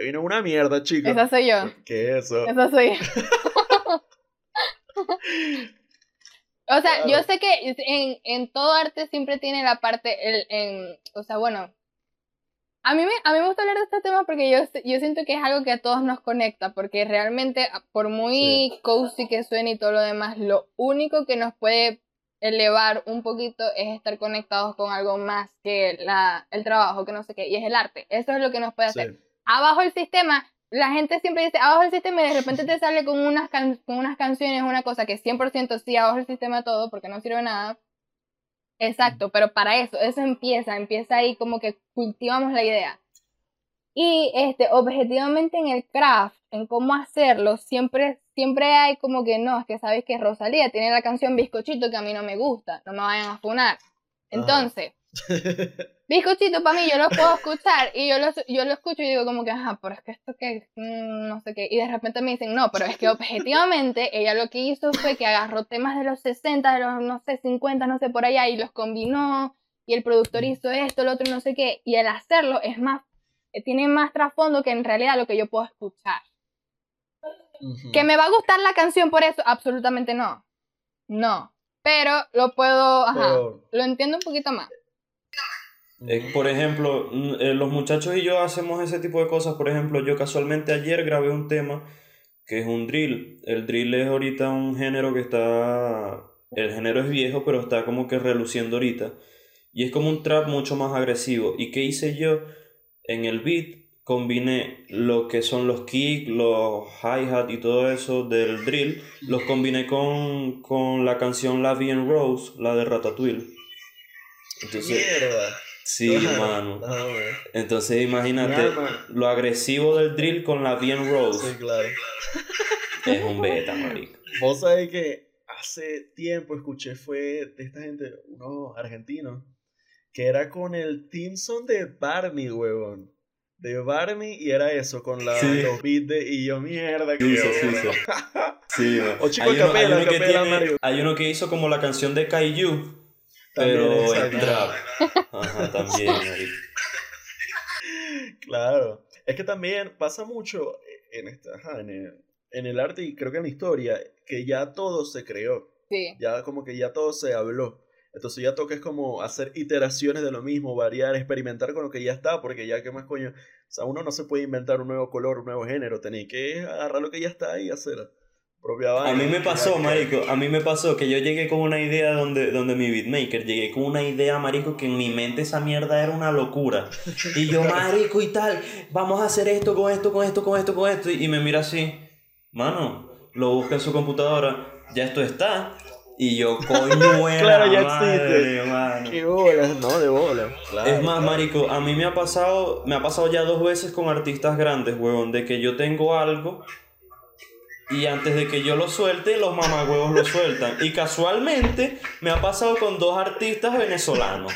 A: vino una mierda, chico.
B: Esa soy yo.
A: ¿Qué es eso?
B: Esa soy yo. o sea, yo sé que en, en, todo arte siempre tiene la parte, el, en, o sea, bueno, a mí, me, a mí me gusta hablar de este tema porque yo, yo siento que es algo que a todos nos conecta, porque realmente, por muy cozy que suene y todo lo demás, lo único que nos puede elevar un poquito es estar conectados con algo más que la, el trabajo, que no sé qué, y es el arte. Eso es lo que nos puede hacer. Abajo el sistema la gente siempre dice abajo el sistema y de repente te sale con unas, con unas canciones, una cosa que 100% sí abajo el sistema todo porque no sirve nada. Exacto, pero para eso, eso empieza, empieza ahí como que cultivamos la idea. Y este, objetivamente en el craft, en cómo hacerlo, siempre, siempre hay como que no, es que sabes que Rosalía tiene la canción Bizcochito que a mí no me gusta, no me vayan a funar. Entonces, Bizcochito para mí yo lo puedo escuchar y yo lo, yo lo escucho y digo como que, ajá, pero es que esto que, mm, no sé qué. Y de repente me dicen, no, pero es que objetivamente ella lo que hizo fue que agarró temas de los 60, de los, no sé, 50, no sé, por allá y los combinó y el productor hizo esto, lo otro, no sé qué. Y el hacerlo es más, eh, tiene más trasfondo que en realidad lo que yo puedo escuchar. ¿Que me va a gustar la canción por eso? Absolutamente no. No. Pero lo puedo, ajá, lo entiendo un poquito más.
C: Eh, por ejemplo, eh, los muchachos y yo hacemos ese tipo de cosas. Por ejemplo, yo casualmente ayer grabé un tema que es un drill. El drill es ahorita un género que está... El género es viejo, pero está como que reluciendo ahorita. Y es como un trap mucho más agresivo. ¿Y qué hice yo? En el beat combiné lo que son los kicks, los hi-hat y todo eso del drill. Los combiné con, con la canción La Vie en Rose, la de Ratatouille. Entonces, Sí, mano. Entonces imagínate lo agresivo del drill con la bien Rose.
A: Sí, claro.
C: Es un beta, marico.
A: Vos sabés que hace tiempo escuché fue de esta gente, unos argentinos, que era con el Timson de Barney, huevón. De Barney y era eso, con la, los beats de y yo mierda que sí, sí, sí,
C: sí. O chico hay, capela, uno, capela, hay uno que hizo como la canción de Kaiju pero en trap. Ajá, también,
A: Claro. Es que también pasa mucho en, esta, ajá, en, el, en el arte y creo que en la historia que ya todo se creó.
B: Sí.
A: Ya como que ya todo se habló. Entonces ya toca es como hacer iteraciones de lo mismo, variar, experimentar con lo que ya está, porque ya que más coño, o sea, uno no se puede inventar un nuevo color, un nuevo género, tenéis que agarrar lo que ya está y hacerlo.
C: A mí me pasó, marico, a mí me pasó que yo llegué con una idea donde, donde mi beatmaker, llegué con una idea, marico, que en mi mente esa mierda era una locura. Y yo, marico, y tal, vamos a hacer esto con esto, con esto, con esto, con esto. Y me mira así, mano, lo busca en su computadora, ya esto está. Y yo, coño, buena Claro, ya existe.
A: Qué bolas, ¿no? De bolas.
C: es más, marico, a mí me ha pasado, me ha pasado ya dos veces con artistas grandes, huevón, de que yo tengo algo y antes de que yo lo suelte, los mamagüevos lo sueltan. Y casualmente me ha pasado con dos artistas venezolanos.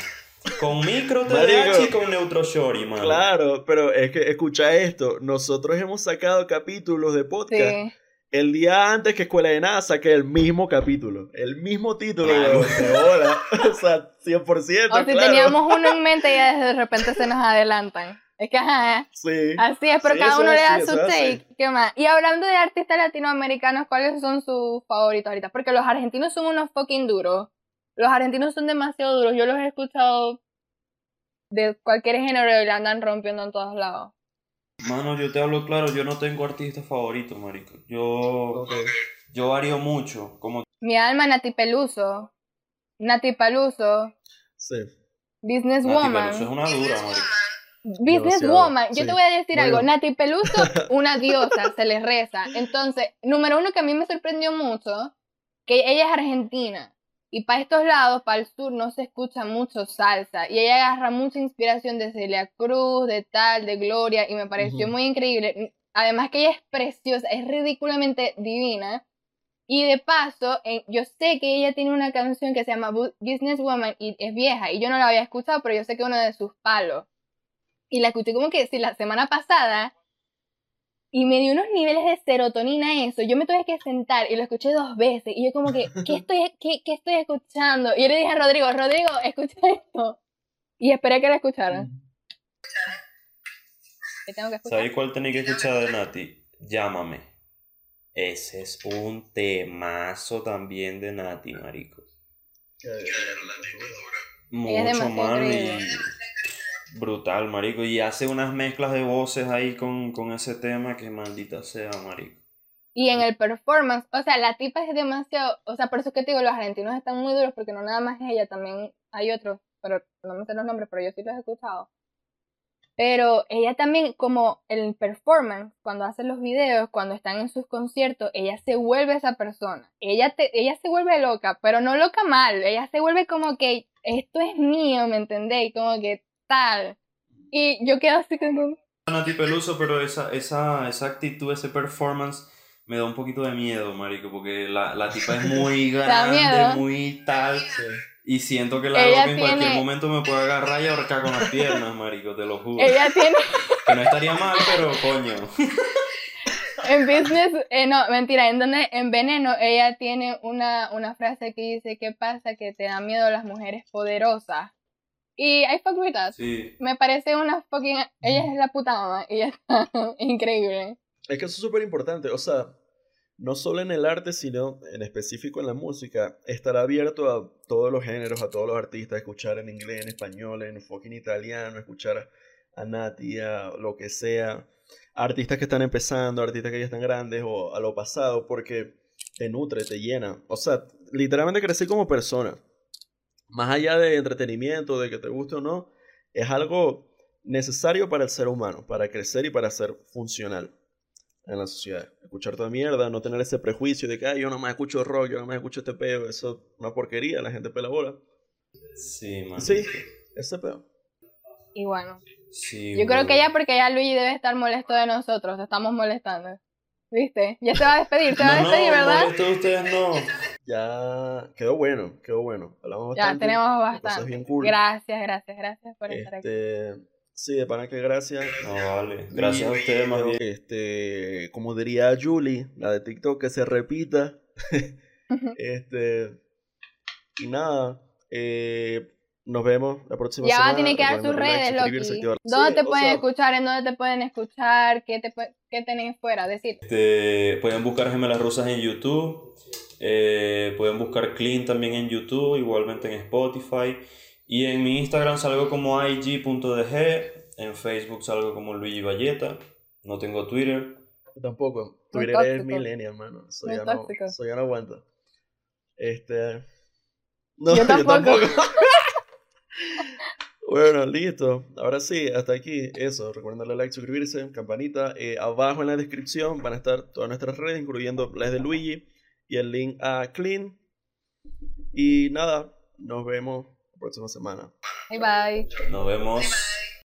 C: Con Micro TDH y con Neutro Shori, mano.
A: Claro, pero es que escucha esto. Nosotros hemos sacado capítulos de podcast. El día antes que Escuela de Nada saqué el mismo capítulo. El mismo título de, hola. o sea, 100%. O si
B: teníamos uno en mente y de repente se nos adelantan. Es que, ajá.
A: Sí.
B: Así es, pero cada uno le da su take. ¿Qué más? Y hablando de artistas latinoamericanos, ¿cuáles son sus favoritos ahorita? Porque los argentinos son unos fucking duros. Los argentinos son demasiado duros. Yo los he escuchado de cualquier género y la andan rompiendo en todos lados.
C: Mano, yo te hablo claro, yo no tengo artista favorito, marico. Yo, yo varío mucho. Como...
B: Mi alma, Nati Peluso. Nati Peluso.
A: Sí.
B: Businesswoman.
C: Nati Peluso es una dura, marico.
B: Businesswoman, yo te voy a decir algo, Nati Peluso, una diosa, se le reza. Entonces, número uno que a mí me sorprendió mucho, que ella es argentina. Y para estos lados, para el sur, no se escucha mucho salsa. Y ella agarra mucha inspiración de Celia Cruz, de tal, de Gloria. Y me pareció muy increíble. Además que ella es preciosa, es ridículamente divina. Y de paso, yo sé que ella tiene una canción que se llama Business Woman y es vieja y yo no la había escuchado, pero yo sé que es uno de sus palos. Y la escuché como que si la semana pasada y me dio unos niveles de serotonina eso. Yo me tuve que sentar y lo escuché dos veces y yo como que, ¿qué estoy, qué, qué estoy escuchando? Y yo le dije a Rodrigo, Rodrigo, escucha esto. Y esperé que la escucharan.
C: ¿Sabes cuál tenía que escuchar de Nati? Llámame. Ese es un temazo también de Nati, marico. Mucho, y brutal, marico. Y hace unas mezclas de voces ahí con, con ese tema que maldita sea, marico.
B: Y en el performance, o sea, la tipa es demasiado, o sea, por eso es que te digo, los argentinos están muy duros porque no nada más es ella, también hay otros, pero no me sé los nombres, pero yo sí los he escuchado. Pero ella también, como el performance, cuando hace los videos, cuando están en sus conciertos, ella se vuelve esa persona. Ella, te, ella se vuelve loca, pero no loca mal. Ella se vuelve como que esto es mío, ¿me entendéis? Como que tal. Y yo quedo así como...
C: Nati Peluso, pero esa, esa, esa actitud, ese performance me da un poquito de miedo, marico, porque la, la tipa es muy grande, muy tal. Y siento que la loca en cualquier momento me puede agarrar y ahorcar con las piernas, marico, te lo juro.
B: Ella tiene...
C: Que no estaría mal, pero coño.
B: En business, eh, no, mentira, en donde, en veneno, ella tiene una, una frase que dice, ¿qué pasa? Que te da miedo las mujeres poderosas. Y I fuck with that. Sí. Me parece una fucking... Ella es la puta mamá y ella está increíble.
A: Es que eso es súper importante, o sea, no solo en el arte, sino en específico en la música, estar abierto a todos los géneros, a todos los artistas, escuchar en inglés, en español, en fucking italiano, escuchar a Nati, a lo que sea, artistas que están empezando, artistas que ya están grandes o a lo pasado, porque te nutre, te llena. O sea, literalmente crecer como persona. Más allá de entretenimiento, de que te guste o no, es algo necesario para el ser humano, para crecer y para ser funcional en la sociedad. Escuchar toda mierda, no tener ese prejuicio de que Ay, yo no más escucho rock, yo no más escucho este peo, eso es una porquería, la gente pela bola.
C: Sí, man.
A: Sí, ese peo.
B: Y bueno. yo creo que ya porque ya Luigi debe estar molesto de nosotros, estamos molestando. ¿Viste? Ya se va a despedir, se va a despedir,
C: no,
B: ¿verdad?
C: No, ustedes no.
A: Ya quedó bueno, quedó bueno. Hablamos bastante.
B: Ya tenemos bastante. Bien cool. Gracias, gracias, gracias por estar aquí.
A: Este, sí, de pana que gracias.
C: No, vale. Gracias a ustedes más bien.
A: Este, como diría Julie, la de TikTok, que se repita. este, y nada, eh, nos vemos la próxima
B: ya
A: semana.
B: Ya tiene que dar sus redes, Loki. ¿Dónde te pueden escuchar? ¿En dónde te pueden escuchar? ¿Qué, te, qué tenéis fuera? Decir.
C: Este, pueden buscar Gemelas Rusas en YouTube. Eh, pueden buscar Clean también en YouTube, igualmente en Spotify. Y en mi Instagram salgo como ig.dg. En Facebook salgo como Luigi Valleta. No tengo Twitter.
A: Tampoco. Twitter es millennial, hermano. Eso ya, no, eso ya no aguanta. Este. No, yo tampoco. Bueno, listo. Ahora sí, hasta aquí. Eso. Recuerden darle like, suscribirse, campanita. Eh, abajo en la descripción van a estar todas nuestras redes, incluyendo las de Luigi y el link a Clean. Y nada, nos vemos la próxima semana.
B: Bye bye.
C: Nos vemos.